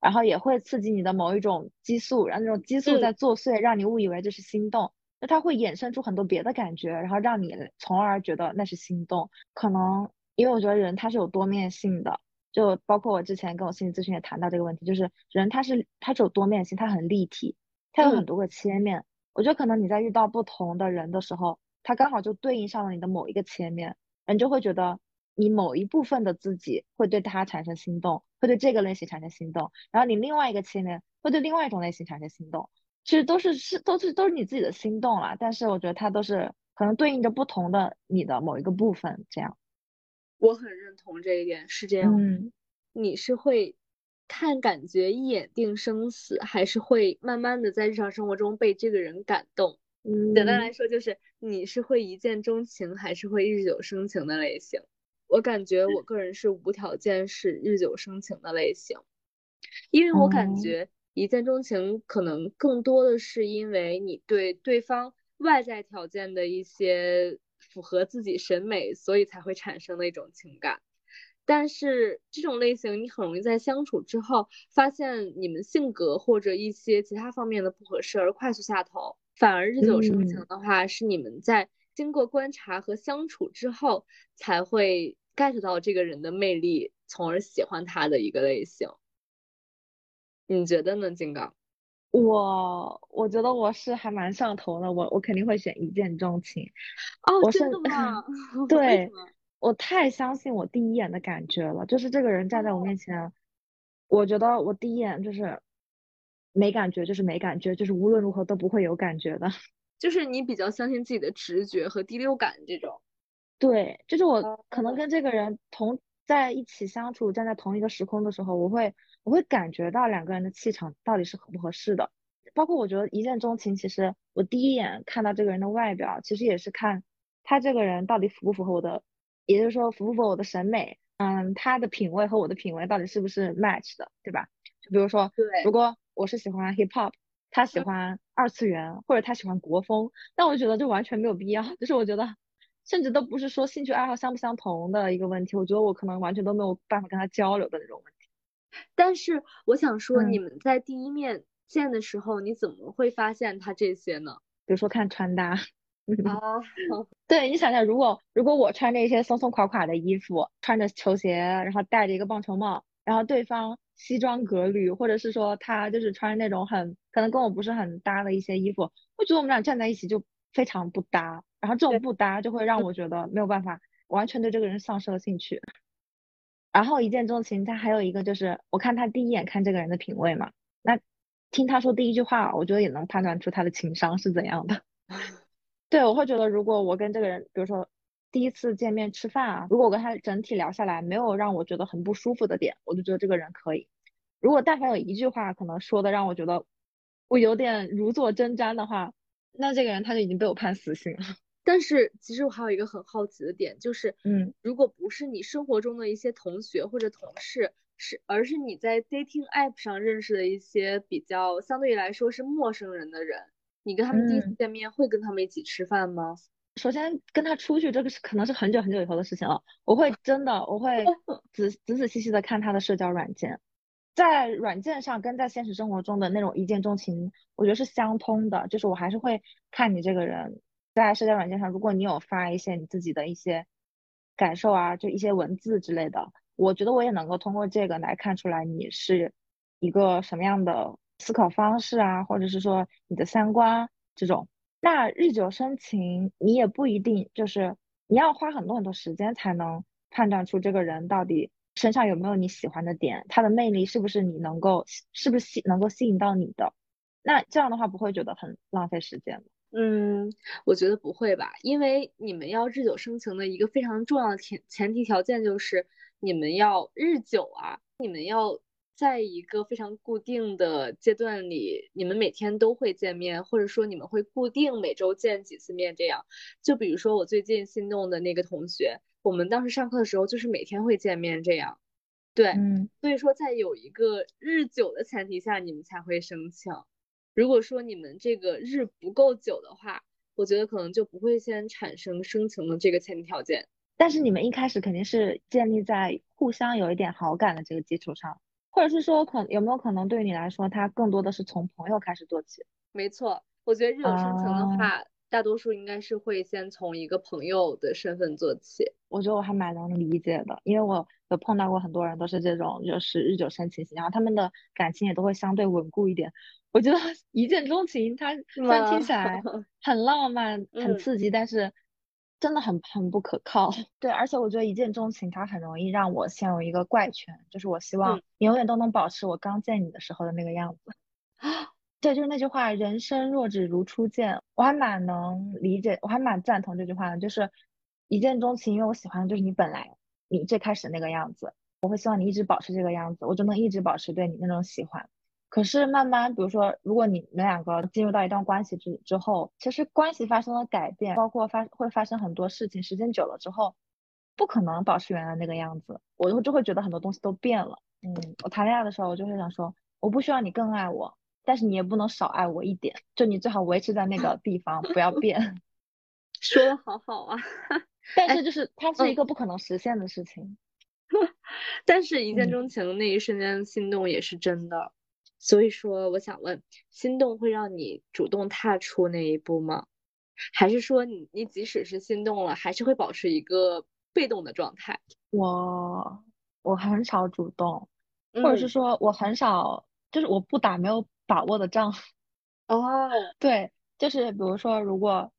S2: 然后也会刺激你的某一种激素，然后那种激素在作祟，让你误以为这是心动。那它会衍生出很多别的感觉，然后让你从而觉得那是心动。可能因为我觉得人他是有多面性的，就包括我之前跟我心理咨询也谈到这个问题，就是人他是他是有多面性，他很立体，他有很多个切面。我觉得可能你在遇到不同的人的时候，他刚好就对应上了你的某一个切面，人就会觉得。你某一部分的自己会对他产生心动，会对这个类型产生心动，然后你另外一个切面会对另外一种类型产生心动，其实都是是都是都是你自己的心动了，但是我觉得它都是可能对应着不同的你的某一个部分，这样。
S1: 我很认同这一点，是这样。
S2: 嗯，
S1: 你是会看感觉一眼定生死，还是会慢慢的在日常生活中被这个人感动？
S2: 嗯，
S1: 简单来说就是你是会一见钟情，还是会日久生情的类型？我感觉我个人是无条件是日久生情的类型，因为我感觉一见钟情可能更多的是因为你对对方外在条件的一些符合自己审美，所以才会产生的一种情感。但是这种类型你很容易在相处之后发现你们性格或者一些其他方面的不合适而快速下头，反而日久生情的话是你们在经过观察和相处之后才会。Get 到这个人的魅力，从而喜欢他的一个类型，你觉得呢，金刚？
S2: 我我觉得我是还蛮上头的，我我肯定会选一见钟情。
S1: 哦，真的吗？
S2: 对，我太相信我第一眼的感觉了，就是这个人站在我面前，我觉得我第一眼就是没感觉，就是没感觉，就是无论如何都不会有感觉的。
S1: 就是你比较相信自己的直觉和第六感这种。
S2: 对，就是我可能跟这个人同在一起相处，站在同一个时空的时候，我会我会感觉到两个人的气场到底是合不合适的。包括我觉得一见钟情，其实我第一眼看到这个人的外表，其实也是看他这个人到底符不符合我的，也就是说符不符合我的审美。嗯，他的品味和我的品味到底是不是 match 的，对吧？就比如说，
S1: 对，
S2: 如果我是喜欢 hip hop，他喜欢二次元，或者他喜欢国风，但我觉得就完全没有必要。就是我觉得。甚至都不是说兴趣爱好相不相同的一个问题，我觉得我可能完全都没有办法跟他交流的那种问题。
S1: 但是我想说，你们在第一面见的时候，你怎么会发现他这些呢？
S2: 比如说看穿搭。
S1: 哦，
S2: 对你想想，如果如果我穿着一些松松垮垮的衣服，穿着球鞋，然后戴着一个棒球帽，然后对方西装革履，或者是说他就是穿那种很可能跟我不是很搭的一些衣服，我觉得我们俩站在一起就非常不搭。然后这种不搭就会让我觉得没有办法完全对这个人丧失了兴趣。然后一见钟情，他还有一个就是我看他第一眼看这个人的品味嘛，那听他说第一句话，我觉得也能判断出他的情商是怎样的。对，我会觉得如果我跟这个人，比如说第一次见面吃饭啊，如果我跟他整体聊下来没有让我觉得很不舒服的点，我就觉得这个人可以。如果但凡有一句话可能说的让我觉得我有点如坐针毡的话，那这个人他就已经被我判死刑了。
S1: 但是其实我还有一个很好奇的点，就是，
S2: 嗯，
S1: 如果不是你生活中的一些同学或者同事，是而是你在 dating app 上认识的一些比较相对来说是陌生人的人，你跟他们第一次见面会跟他们一起吃饭吗？
S2: 首先跟他出去，这个是可能是很久很久以后的事情了。我会真的，我会 仔仔仔细细的看他的社交软件，在软件上跟在现实生活中的那种一见钟情，我觉得是相通的，就是我还是会看你这个人。在社交软件上，如果你有发一些你自己的一些感受啊，就一些文字之类的，我觉得我也能够通过这个来看出来你是一个什么样的思考方式啊，或者是说你的三观这种。那日久生情，你也不一定就是你要花很多很多时间才能判断出这个人到底身上有没有你喜欢的点，他的魅力是不是你能够是不是吸能够吸引到你的。那这样的话不会觉得很浪费时间吗？
S1: 嗯，我觉得不会吧，因为你们要日久生情的一个非常重要的前前提条件就是你们要日久啊，你们要在一个非常固定的阶段里，你们每天都会见面，或者说你们会固定每周见几次面这样。就比如说我最近心动的那个同学，我们当时上课的时候就是每天会见面这样。对，
S2: 嗯，
S1: 所以说在有一个日久的前提下，你们才会生情。如果说你们这个日不够久的话，我觉得可能就不会先产生生情的这个前提条件。
S2: 但是你们一开始肯定是建立在互相有一点好感的这个基础上，或者是说可有没有可能对于你来说，它更多的是从朋友开始做起？
S1: 没错，我觉得日久生情的
S2: 啊
S1: 话，大多数应该是会先从一个朋友的身份做起。
S2: 我觉得我还蛮能理解的，因为我有碰到过很多人都是这种，就是日久生情型，然后他们的感情也都会相对稳固一点。我觉得 一见钟情，它虽然听起来 很浪漫、很
S1: 嗯
S2: 刺激，但是真的很很不可靠。对，而且我觉得一见钟情，它很容易让我陷入一个怪圈，就是我希望
S1: 嗯
S2: 你永远都能保持我刚见你的时候的那个样子。啊 对，就是那句话“人生若只如初见”，我还蛮能理解，我还蛮赞同这句话的。就是一见钟情，因为我喜欢的就是你本来你最开始那个样子，我会希望你一直保持这个样子，我就能一直保持对你那种喜欢。可是慢慢，比如说，如果你们两个进入到一段关系之之后，其实关系发生了改变，包括发会发生很多事情，时间久了之后，不可能保持原来那个样子，我就就会觉得很多东西都变了。嗯，我谈恋爱的时候，我就会想说，我不需要你更爱我，但是你也不能少爱我一点，就你最好维持在那个地方，不要变。
S1: 说的好好啊，
S2: 但是就是它是一
S1: 嗯
S2: 个不可能实现的事情。
S1: 但是一见
S2: 嗯
S1: 钟情的那一瞬间心动也是真的。所以说，我想问，心动会让你主动踏出那一步吗？还是说你你即使是心动了，还是会保持一个被动的状态？
S2: 我我很少主动，或者是
S1: 嗯
S2: 说我很少，就是我不打没有把握的仗。
S1: 哦，
S2: 对，就是比如说，如果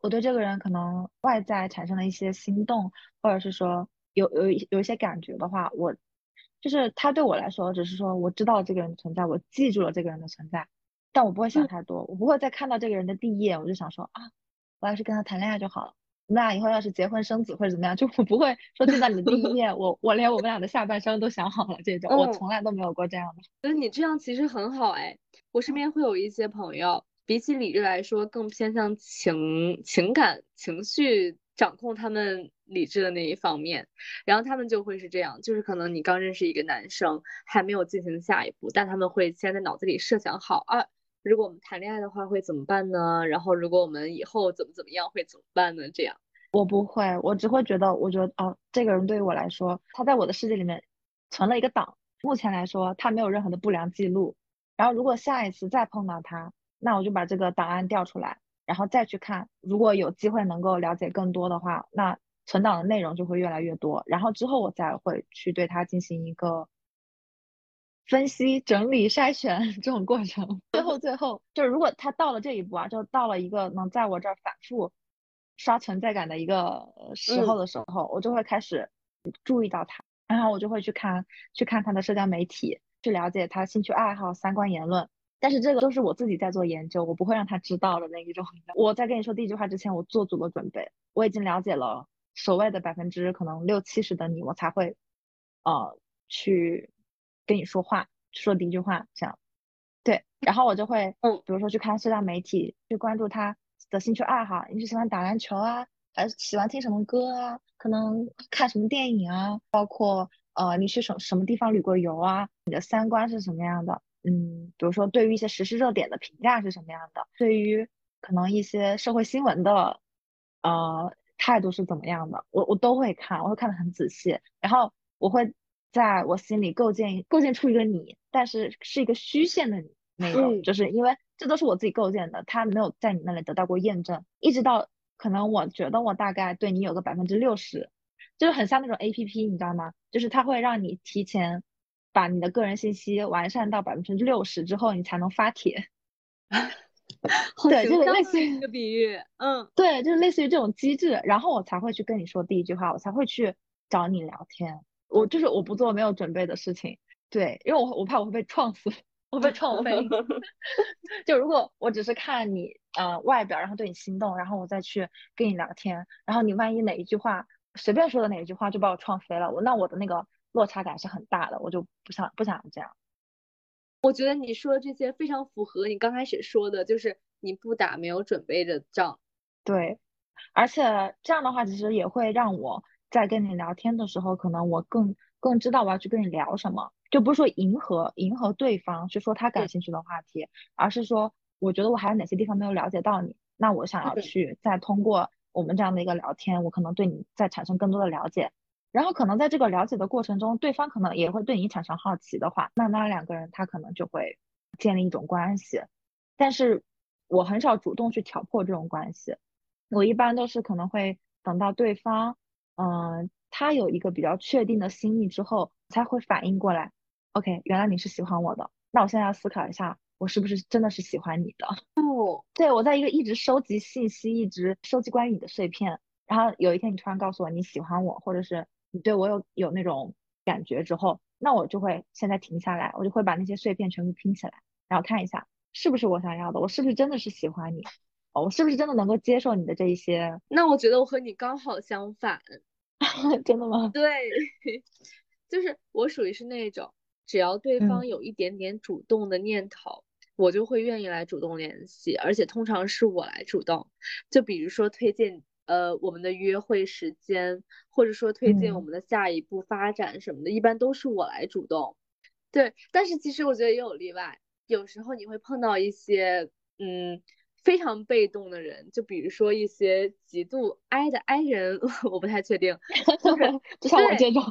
S2: 我对这个人可能外在产生了一些心动，或者是说有有一有一些感觉的话，我就是他对我来说，只是说我知道这个人的存在，我记住了这个人的存在，但我不会想
S1: 嗯
S2: 太多，我不会再看到这个人的第一眼，我就想说啊，我要是跟他谈恋爱就好了。我们俩以后要是结婚生子或者怎么样，就我不会说见到你的第一面，我我连我们俩的下半生都想好了这种，我
S1: 嗯
S2: 从来都没有过这样的。
S1: 觉得你这样其实很好哎。我身边会有一些朋友，比起理智来说，更偏向情情感情绪掌控他们理智的那一方面。然后他们就会是这样，就是可能你刚认识一个男生，还没有进行下一步，但他们会先在脑子里设想好啊，如果我们谈恋爱的话会怎么办呢？然后如果我们以后怎么怎么样会怎么办呢？这样。
S2: 我不会，我只会觉得，我觉得哦，这个人对于我来说，他在我的世界里面存了一个档。目前来说，他没有任何的不良记录。然后，如果下一次再碰到他，那我就把这个档案调出来，然后再去看。如果有机会能够了解更多的话，那存档的内容就会越来越多。然后之后我再会去对他进行一个分析、整理、筛选 这种过程。最后，最后就是如果他到了这一步啊，就到了一个能在我这儿反复。刷存在感的一个呃时候的时候，我就会开始注意到他，然后我就会去看去看他的社交媒体，去了解他兴趣爱好、三观言论。但是这个都是我自己在做研究，我不会让他知道的那一种。我在跟你说第一句话之前，我做足了准备，我已经了解了所谓的百分之可能六七十的你，我才会呃去跟你说话，说第一句话这样。对，然后我就会
S1: 嗯，
S2: 比如说去看社交媒体，去关注他。的兴趣爱好，你是喜欢打篮球啊，还是喜欢听什么歌啊？可能看什么电影啊？包括呃，你去什什么地方旅过游啊？你的三观是什么样的？嗯，比如说对于一些时事热点的评价是什么样的？对于可能一些社会新闻的呃态度是怎么样的？我我都会看，我会看得很仔细，然后我会在我心里构建构建出一个你，但是是一个虚线的你那种，
S1: 嗯
S2: 就是因为。这都是我自己构建的，他没有在你那里得到过验证，一直到可能我觉得我大概对你有个百分之六十，就是很像那种 A P P，你知道吗？就是它会让你提前把你的个人信息完善到百分之六十之后，你才能发帖。对，就是类似于
S1: 一个比喻，嗯，
S2: 对，就是类似于这种机制，然后我才会去跟你说第一句话，我才会去找你聊天。我就是我不做没有准备的事情，对，因为我我怕我会被撞死。我被撞飞。就如果我只是看你呃外表，然后对你心动，然后我再去跟你聊天，然后你万一哪一句话随便说的哪一句话就把我撞飞了，我那我的那个落差感是很大的，我就不想不想这样。
S1: 我觉得你说的这些非常符合你刚开始说的，就是你不打没有准备的仗。
S2: 对，而且这样的话其实也会让我在跟你聊天的时候，可能我更更知道我要去跟你聊什么。就不是说迎合迎合对方去说他感兴趣的话题，而是说我觉得我还有哪些地方没有了解到你，那我想要去再通过我们这样的一个聊天，我可能对你再产生更多的了解，然后可能在这个了解的过程中，对方可能也会对你产生好奇的话，慢慢两个人他可能就会建立一种关系，但是我很少主动去挑破这种关系，我一般都是可能会等到对方，嗯，他有一个比较确定的心意之后，才会反应过来。OK，原来你是喜欢我的，那我现在要思考一下，我是不是真的是喜欢你的？
S1: 哦，
S2: 对我在一个一直收集信息，一直收集关于你的碎片，然后有一天你突然告诉我你喜欢我，或者是你对我有有那种感觉之后，那我就会现在停下来，我就会把那些碎片全部拼起来，然后看一下是不是我想要的，我是不是真的是喜欢你，哦，我是不是真的能够接受你的这一些？
S1: 那我觉得我和你刚好相反，
S2: 真的吗？
S1: 对，就是我属于是那种。只要对方有一点点主动的念头，我就会愿意来主动联系，而且通常是我来主动。就比如说推荐呃我们的约会时间，或者说推进我们的下一步发展什么的，一般都是我来主动。对，但是其实我觉得也有例外，有时候你会碰到一些嗯非常被动的人，就比如说一些极度 I 的 I 人，我不太确定
S2: 就像我这种。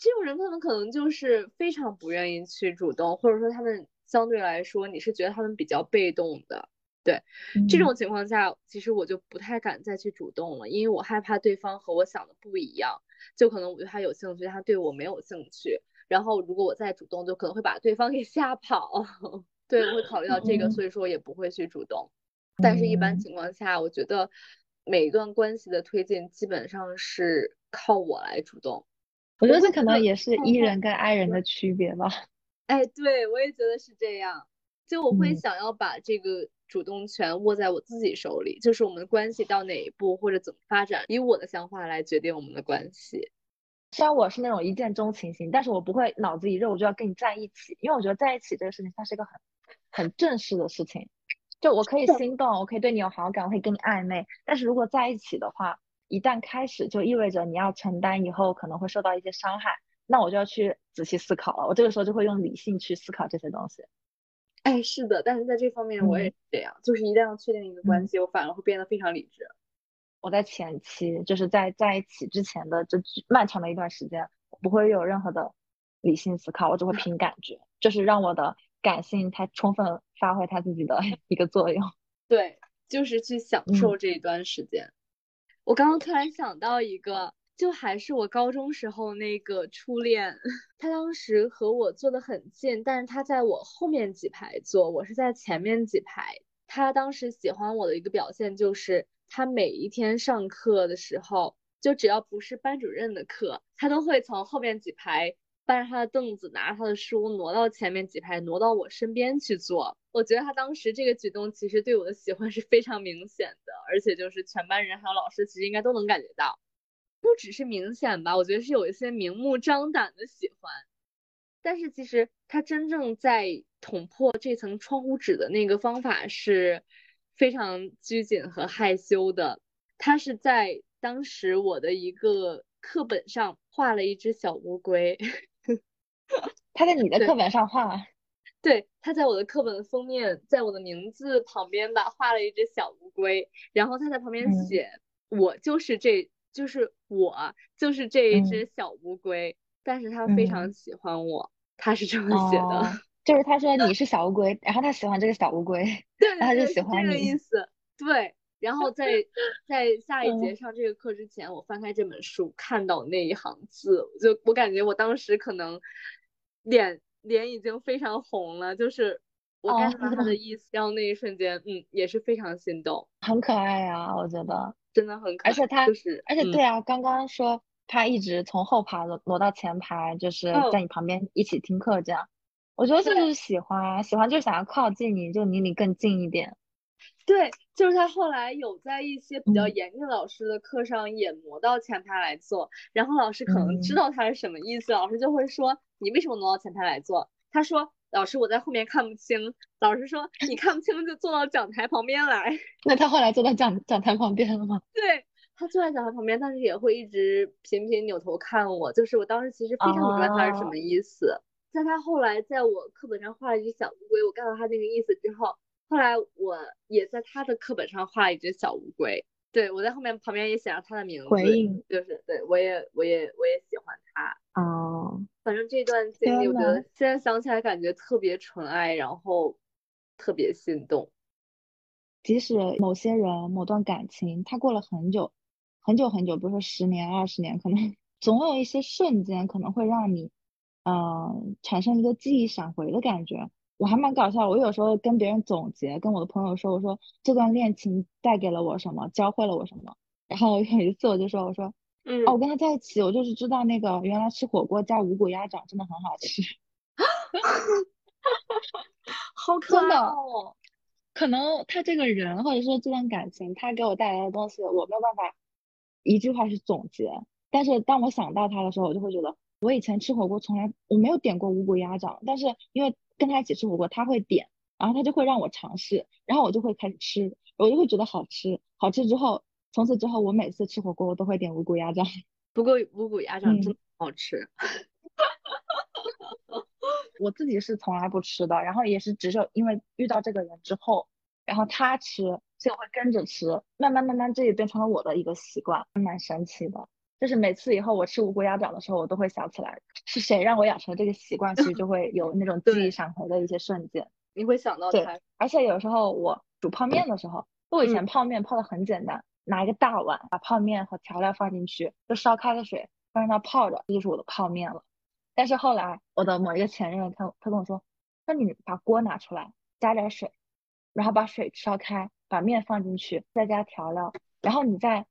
S1: 这种人他们可能就是非常不愿意去主动，或者说他们相对来说你是觉得他们比较被动的，对这种情况下，其实我就不太敢再去主动了，因为我害怕对方和我想的不一样，就可能我对他有兴趣，他对我没有兴趣，然后如果我再主动，就可能会把对方给 吓跑，对我会考虑到这个，所以说也不会去主动。但是，一般情况下，我觉得每一段关系的推进基本上是靠我来主动。
S2: 我觉得这可能也是 E 人跟 I 人的区别吧。
S1: 哎，对，我也觉得是这样。就我会想要把这个主动权握在我自己手里，就是我们的关系到哪一步或者怎么发展，以我的想法来决定我们的关系。
S2: 虽然我是那种一见钟情型，但是我不会脑子一热我就要跟你在一起，因为我觉得在一起这个事情它是一个很很正式的事情。就我可以心动，我可以对你有好感，我可以跟你暧昧，但是如果在一起的话。一旦开始，就意味着你要承担以后可能会受到一些伤害，那我就要去仔细思考了。我这个时候就会用理性去思考这些东西。
S1: 哎，是的，但是在这方面我也是这样，就是一旦要确定一个关系，我反而会变得非常理智。
S2: 我在前期，就是在在一起之前的这漫长的一段时间，不会有任何的理性思考，我只会凭感觉，就是让我的感性它充分发挥它自己的一个作用。
S1: 对，就是去享受这一段时间。我刚刚突然想到一个，就还是我高中时候那个初恋，他当时和我坐的很近，但是他在我后面几排坐，我是在前面几排。他当时喜欢我的一个表现就是，他每一天上课的时候，就只要不是班主任的课，他都会从后面几排。搬着他的凳子，拿着他的书，挪到前面几排，挪到我身边去坐。我觉得他当时这个举动，其实对我的喜欢是非常明显的，而且就是全班人还有老师，其实应该都能感觉到，不只是明显吧，我觉得是有一些明目张胆的喜欢。但是其实他真正在捅破这层窗户纸的那个方法是非常拘谨和害羞的。他是在当时我的一个课本上画了一只小乌龟。
S2: 他在你的课本上画，
S1: 对，他在我的课本封面，在我的名字旁边吧，画了一只小乌龟，然后他在旁边写，我就是这，就是我，就是这一只小乌龟，但是他非常喜欢我，他是这么写的，
S2: 就是他说你 是小乌龟，然后他喜欢这个小乌龟，
S1: 对，
S2: 他就喜欢
S1: 你，这个意思，对，然后在 在下一节上这个课之前，我翻开这本书，看到那一行字，就我感觉我当时可能。脸脸已经非常红了，就是我 get 到他的。意思，然后那一瞬间，嗯，也是非常心动，
S2: 很可爱呀，我觉得
S1: 真的很可爱，
S2: 而且他
S1: 就是，
S2: 而且对啊，刚刚说他一直从后排挪挪到前排，就是在你旁边一起听课这样，我觉得这就是喜欢，喜欢就是想要靠近你，就离你更近一点。
S1: 对，就是他后来有在一些比较
S2: 嗯。
S1: 严厉老师的课上也挪到前排来坐，然后老师可能知
S2: 嗯。
S1: 道他是什么意思，老师就会说你为什么挪到前排来坐？他说老师我在后面看不清，老师说你看不清就坐到讲台旁边来。
S2: 那他后来坐到讲讲台旁边了吗？
S1: 对他坐在讲台旁边，但是也会一直频频扭头看我，就是我当时其实非常明白他是什
S2: 哦
S1: 么意思。在他后来在我课本上画了一只小乌龟，我看到他那个意思之后，后来我也在他的课本上画了一只小乌龟。对我在后面旁边也写上他的名字，
S2: 回应
S1: 就是对我也我也我也喜欢他。
S2: 哦，
S1: 反正这段经历，
S2: 天
S1: 我觉得现在想起来感觉特别纯爱，然后特别心动。
S2: 即使某些人、某段感情，他过了很久、很久很久，比如说十年、二十年，可能 总有一些瞬间，可能会让你，呃，产生一个记忆闪回的感觉。我还蛮搞笑，我有时候跟别人总结，跟我的朋友说，我说这段恋情带给了我什么，教会了我什么。然后有一次我就说，我说，
S1: 嗯
S2: 哦，我跟他在一起，我就是知道那个原来吃火锅加五谷鸭掌真的很好吃。
S1: 好可爱哦。
S2: 可能他这个人，或者说这段感情，他给我带来的东西，我没有办法一句话去总结。但是当我想到他的时候，我就会觉得，我以前吃火锅从来我没有点过五谷鸭掌，但是因为跟他一起吃火锅，他会点，然后他就会让我尝试，然后我就会开始吃，我就会觉得好吃，好吃之后，从此之后我每次吃火锅我都会点五谷鸭掌。
S1: 不过五谷鸭掌真
S2: 嗯
S1: 的好吃。
S2: 我自己是从来不吃的，然后也是只是因为遇到这个人之后，然后他吃，所以我会跟着吃，慢慢慢慢这也变成了我的一个习惯，蛮神奇的。就是每次以后我吃五谷鸭掌的时候，我都会想起来是谁让我养成这个习惯，其实就会有那种记忆闪回的一些瞬间。
S1: 你会想到他，
S2: 而且有时候我煮泡面的时候，我以前泡面泡的很简单，拿一个大碗把泡面和调料放进去，就烧开了水，放在那泡着，这就是我的泡面了。但是后来我的某一个前任，他他跟我说，那你把锅拿出来，加点水，然后把水烧开，把面放进去，再加调料，然后你再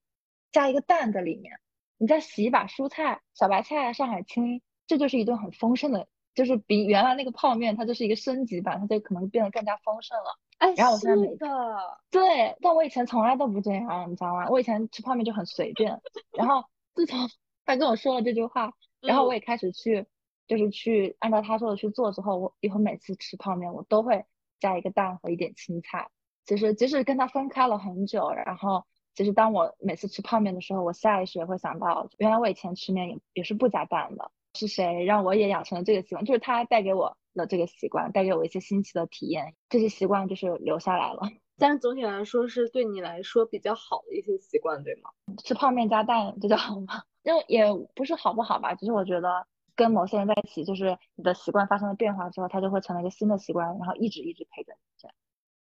S2: 加一个蛋在里面，你再洗一把蔬菜，小白菜、上海青，这就是一顿很丰盛的，就是比原来那个泡面它就是一个升级版，它就可能变得更加丰盛了。
S1: 哎，
S2: 然后我现在
S1: 的，
S2: 对，但我以前从来都不这样，你知道吗？我以前吃泡面就很随便，然后自从 他跟我说了这句话，然后我
S1: 嗯
S2: 也开始去，就是去按照他说的去做之后，我以后每次吃泡面我都会加一个蛋和一点青菜。其实即使跟他分开了很久，然后其实当我每次吃泡面的时候，我下意识也会想到，原来我以前吃面也也是不加蛋的。是谁让我也养成了这个习惯？就是他带给我的这个习惯，带给我一些新奇的体验，这些习惯就是留下来了。
S1: 但是总体来说是对你来说比较好的一些习惯，对吗？
S2: 吃泡面加蛋，这叫好吗？因为也不是好不好吧，只是我觉得跟某些人在一起，就是你的习惯发生了变化之后，它就会成为一个新的习惯，然后一直一直陪着你这样。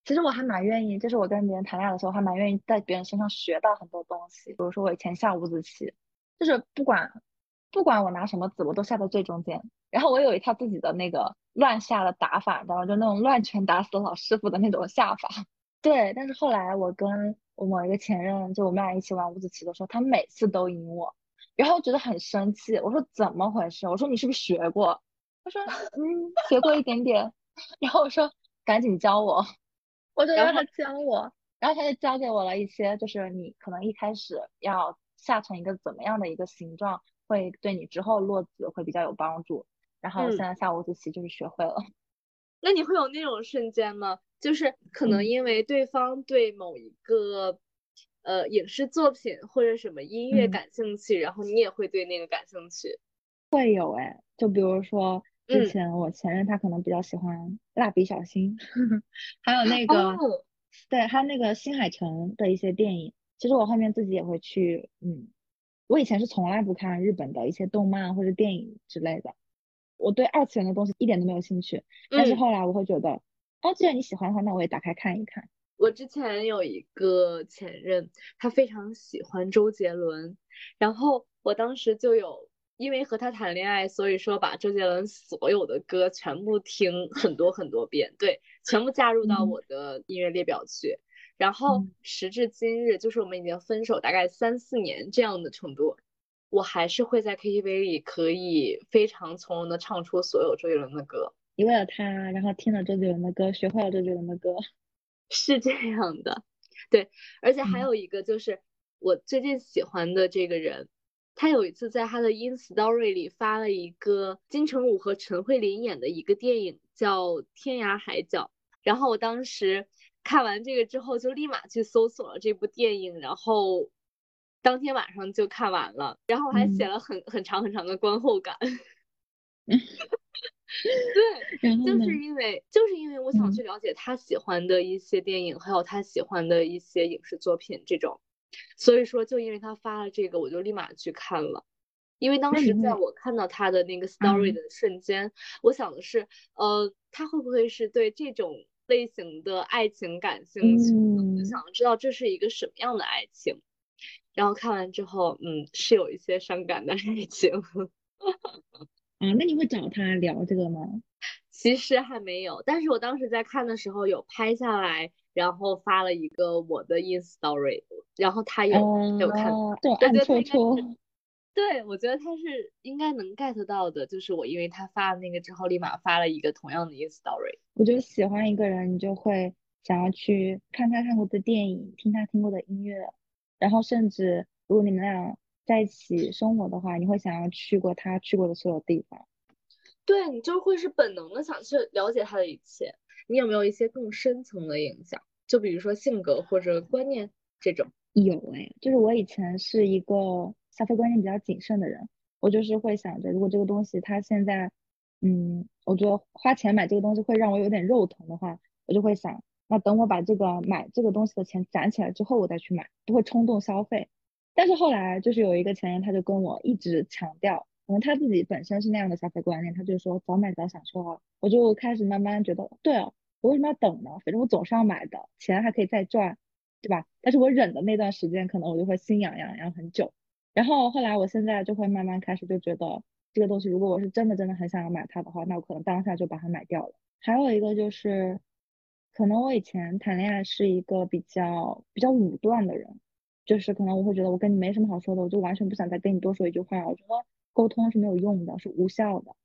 S2: 其实我还蛮愿意，就是我跟别人谈恋爱的时候，还蛮愿意在别人身上学到很多东西。比如说我以前下五子棋，就是不管不管我拿什么子，我都下到最中间。然后我有一套自己的那个乱下的打法，你知道吗？就那种乱拳打死老师傅的那种下法。对，但是后来我跟我某一个前任，就我们俩一起玩五子棋的时候，他每次都赢我，然后我觉得很生气。我说怎么回事？我说你是不是学过？他说嗯，学过一点点。然后我说赶紧教我，我就让他教我，然后他就教给我了一些，就是你可能一开始要下成一个怎么样的一个形状，会对你之后落子会比较有帮助。然后
S1: 嗯
S2: 现在下五子棋就是学会了。
S1: 那你会有那种瞬间吗？就是可能
S2: 嗯
S1: 因为对方对某一个呃影视作品或者什么音乐
S2: 嗯
S1: 感兴趣，然后你也会对那个感兴趣。
S2: 会有哎，就比如说之
S1: 嗯
S2: 前我前任他可能比较喜欢蜡笔小新，还有那个
S1: 哦，
S2: 对，还有那个新海诚的一些电影，其实我后面自己也会去，嗯，我以前是从来不看日本的一些动漫或者电影之类的，我对二次元的东西一点都没有兴趣，但是
S1: 嗯，
S2: 后来我会觉得，哦，既然你喜欢的话，那我也打开看一看。
S1: 我之前有一个前任，他非常喜欢周杰伦，然后我当时就有。因为和他谈恋爱，所以说把周杰伦所有的歌全部听很多很多遍，对，全部加入到
S2: 嗯
S1: 我的音乐列表去。然后
S2: 嗯
S1: 时至今日，就是我们已经分手大概三四年这样的程度，我还是会在 KTV 里可以非常从容的唱出所有周杰伦的歌。
S2: 你为了他，然后听了周杰伦的歌，学会了周杰伦的歌，
S1: 是这样的。对，而且还有一个就是我最近喜欢的这个人，他有一次在他的 ins tory 里发了一个金城武和陈慧琳演的一个电影，叫《天涯海角》。然后我当时看完这个之后，就立马去搜索了这部电影，然后当天晚上就看完了。然后我还写了很很长很长的观后感。对，就是因为就是因为我想去了解他喜欢的一些电影，还有他喜欢的一些影视作品这种，所以说就因为他发了这个，我就立马去看了。因为当时在我看到他的那个 story 的瞬间，我想的是，呃，他会不会是对这种类型的爱情感兴趣？就想知道这是一个什么样的爱情。然后看完之后，嗯，是有一些伤感的爱情。
S2: 啊，那你会找他聊这个吗？
S1: 其实还没有，但是我当时在看的时候有拍下来，然后发了一个我的 ins tory，然后他有有看，
S2: 对，暗戳戳。
S1: 对，我觉得他是应该能 get 到的，就是我因为他发了那个之后，立马发了一个同样的 ins tory。
S2: 我觉得喜欢一个人，你就会想要去看他看过的电影，听他听过的音乐，然后甚至如果你们俩。在一起生活的话，你会想要去过他去过的所有地方。
S1: 对你就会是本能的想去了解他的一切。你有没有一些更深层的影响？就比如说性格或者观念这种？
S2: 有哎，就是我以前是一个消费观念比较谨慎的人，我就是会想着，如果这个东西它现在，嗯，我觉得花钱买这个东西会让我有点肉疼的话，我就会想，那等我把这个买这个东西的钱攒起来之后，我再去买，不会冲动消费。但是后来就是有一个前任，他就跟我一直强调，可能他自己本身是那样的消费观念，他就说早买早享受啊。我就开始慢慢觉得，对啊，我为什么要等呢？反正我总是要买的，钱还可以再赚，对吧？但是我忍的那段时间，可能我就会心痒痒痒很久。然后后来我现在就会慢慢开始就觉得，这个东西如果我是真的真的很想要买它的话，那我可能当下就把它买掉了。还有一个就是，可能我以前谈恋爱是一个比较比较武断的人。就是可能我会觉得我跟你没什么好说的，我就完全不想再跟你多说一句话。我觉得沟通是没有用的，是无效的。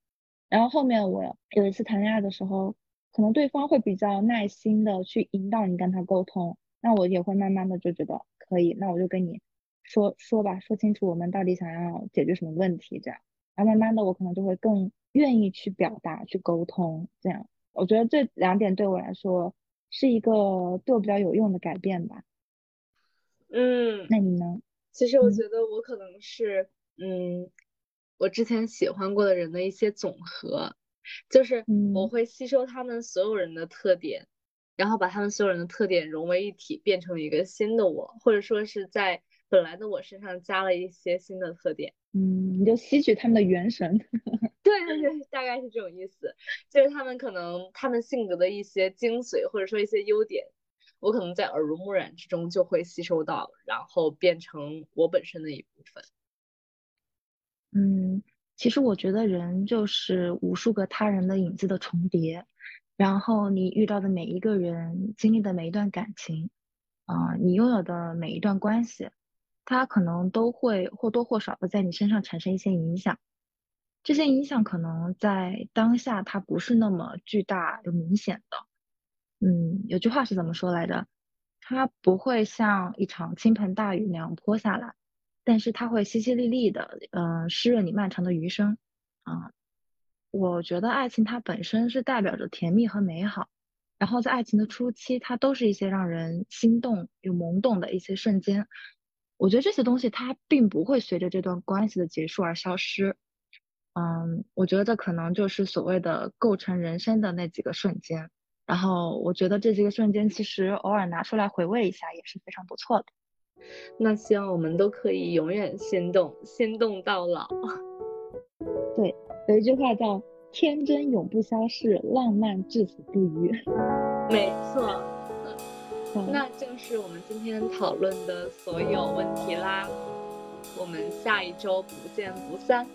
S2: 然后后面我有一次谈恋爱的时候，可能对方会比较耐心的去引导你跟他沟通，那我也会慢慢的就觉得可以，那我就跟你说说吧，说清楚我们到底想要解决什么问题这样。然后慢慢的我可能就会更愿意去表达去沟通这样。我觉得这两点对我来说是一个对我比较有用的改变吧。
S1: 嗯，
S2: 那你呢？
S1: 其实我觉得我可能是，嗯，我之前喜欢过的人的一些总和，就是我会吸收他们所有人的特点，然后把他们所有人的特点融为一体，变成一个新的我，或者说是在本来的我身上加了一些新的特点。
S2: 嗯，你就吸取他们的元神。
S1: 对对对，大概是这种意思，就是他们可能他们性格的一些精髓，或者说一些优点。我可能在耳濡目染之中就会吸收到，然后变成我本身的一部分。
S2: 嗯，其实我觉得人就是无数个他人的影子的重叠，然后你遇到的每一个人，经历的每一段感情，啊，你拥有的每一段关系，它可能都会或多或少的在你身上产生一些影响。这些影响可能在当下它不是那么巨大又明显的。嗯，有句话是怎么说来着？它不会像一场倾盆大雨那样泼下来，但是它会淅淅沥沥的，嗯，湿润你漫长的余生。啊，我觉得爱情它本身是代表着甜蜜和美好，然后在爱情的初期，它都是一些让人心动又萌动的一些瞬间。我觉得这些东西它并不会随着这段关系的结束而消失。嗯，我觉得这可能就是所谓的构成人生的那几个瞬间。然后我觉得这几个瞬间，其实偶尔拿出来回味一下也是非常不错的。
S1: 那希望我们都可以永远心动，心动到老。
S2: 对，有一句话叫“天真永不消逝，浪漫至死不渝”。
S1: 没错，那就是我们今天讨论的所有问题啦。我们下一周不见不散。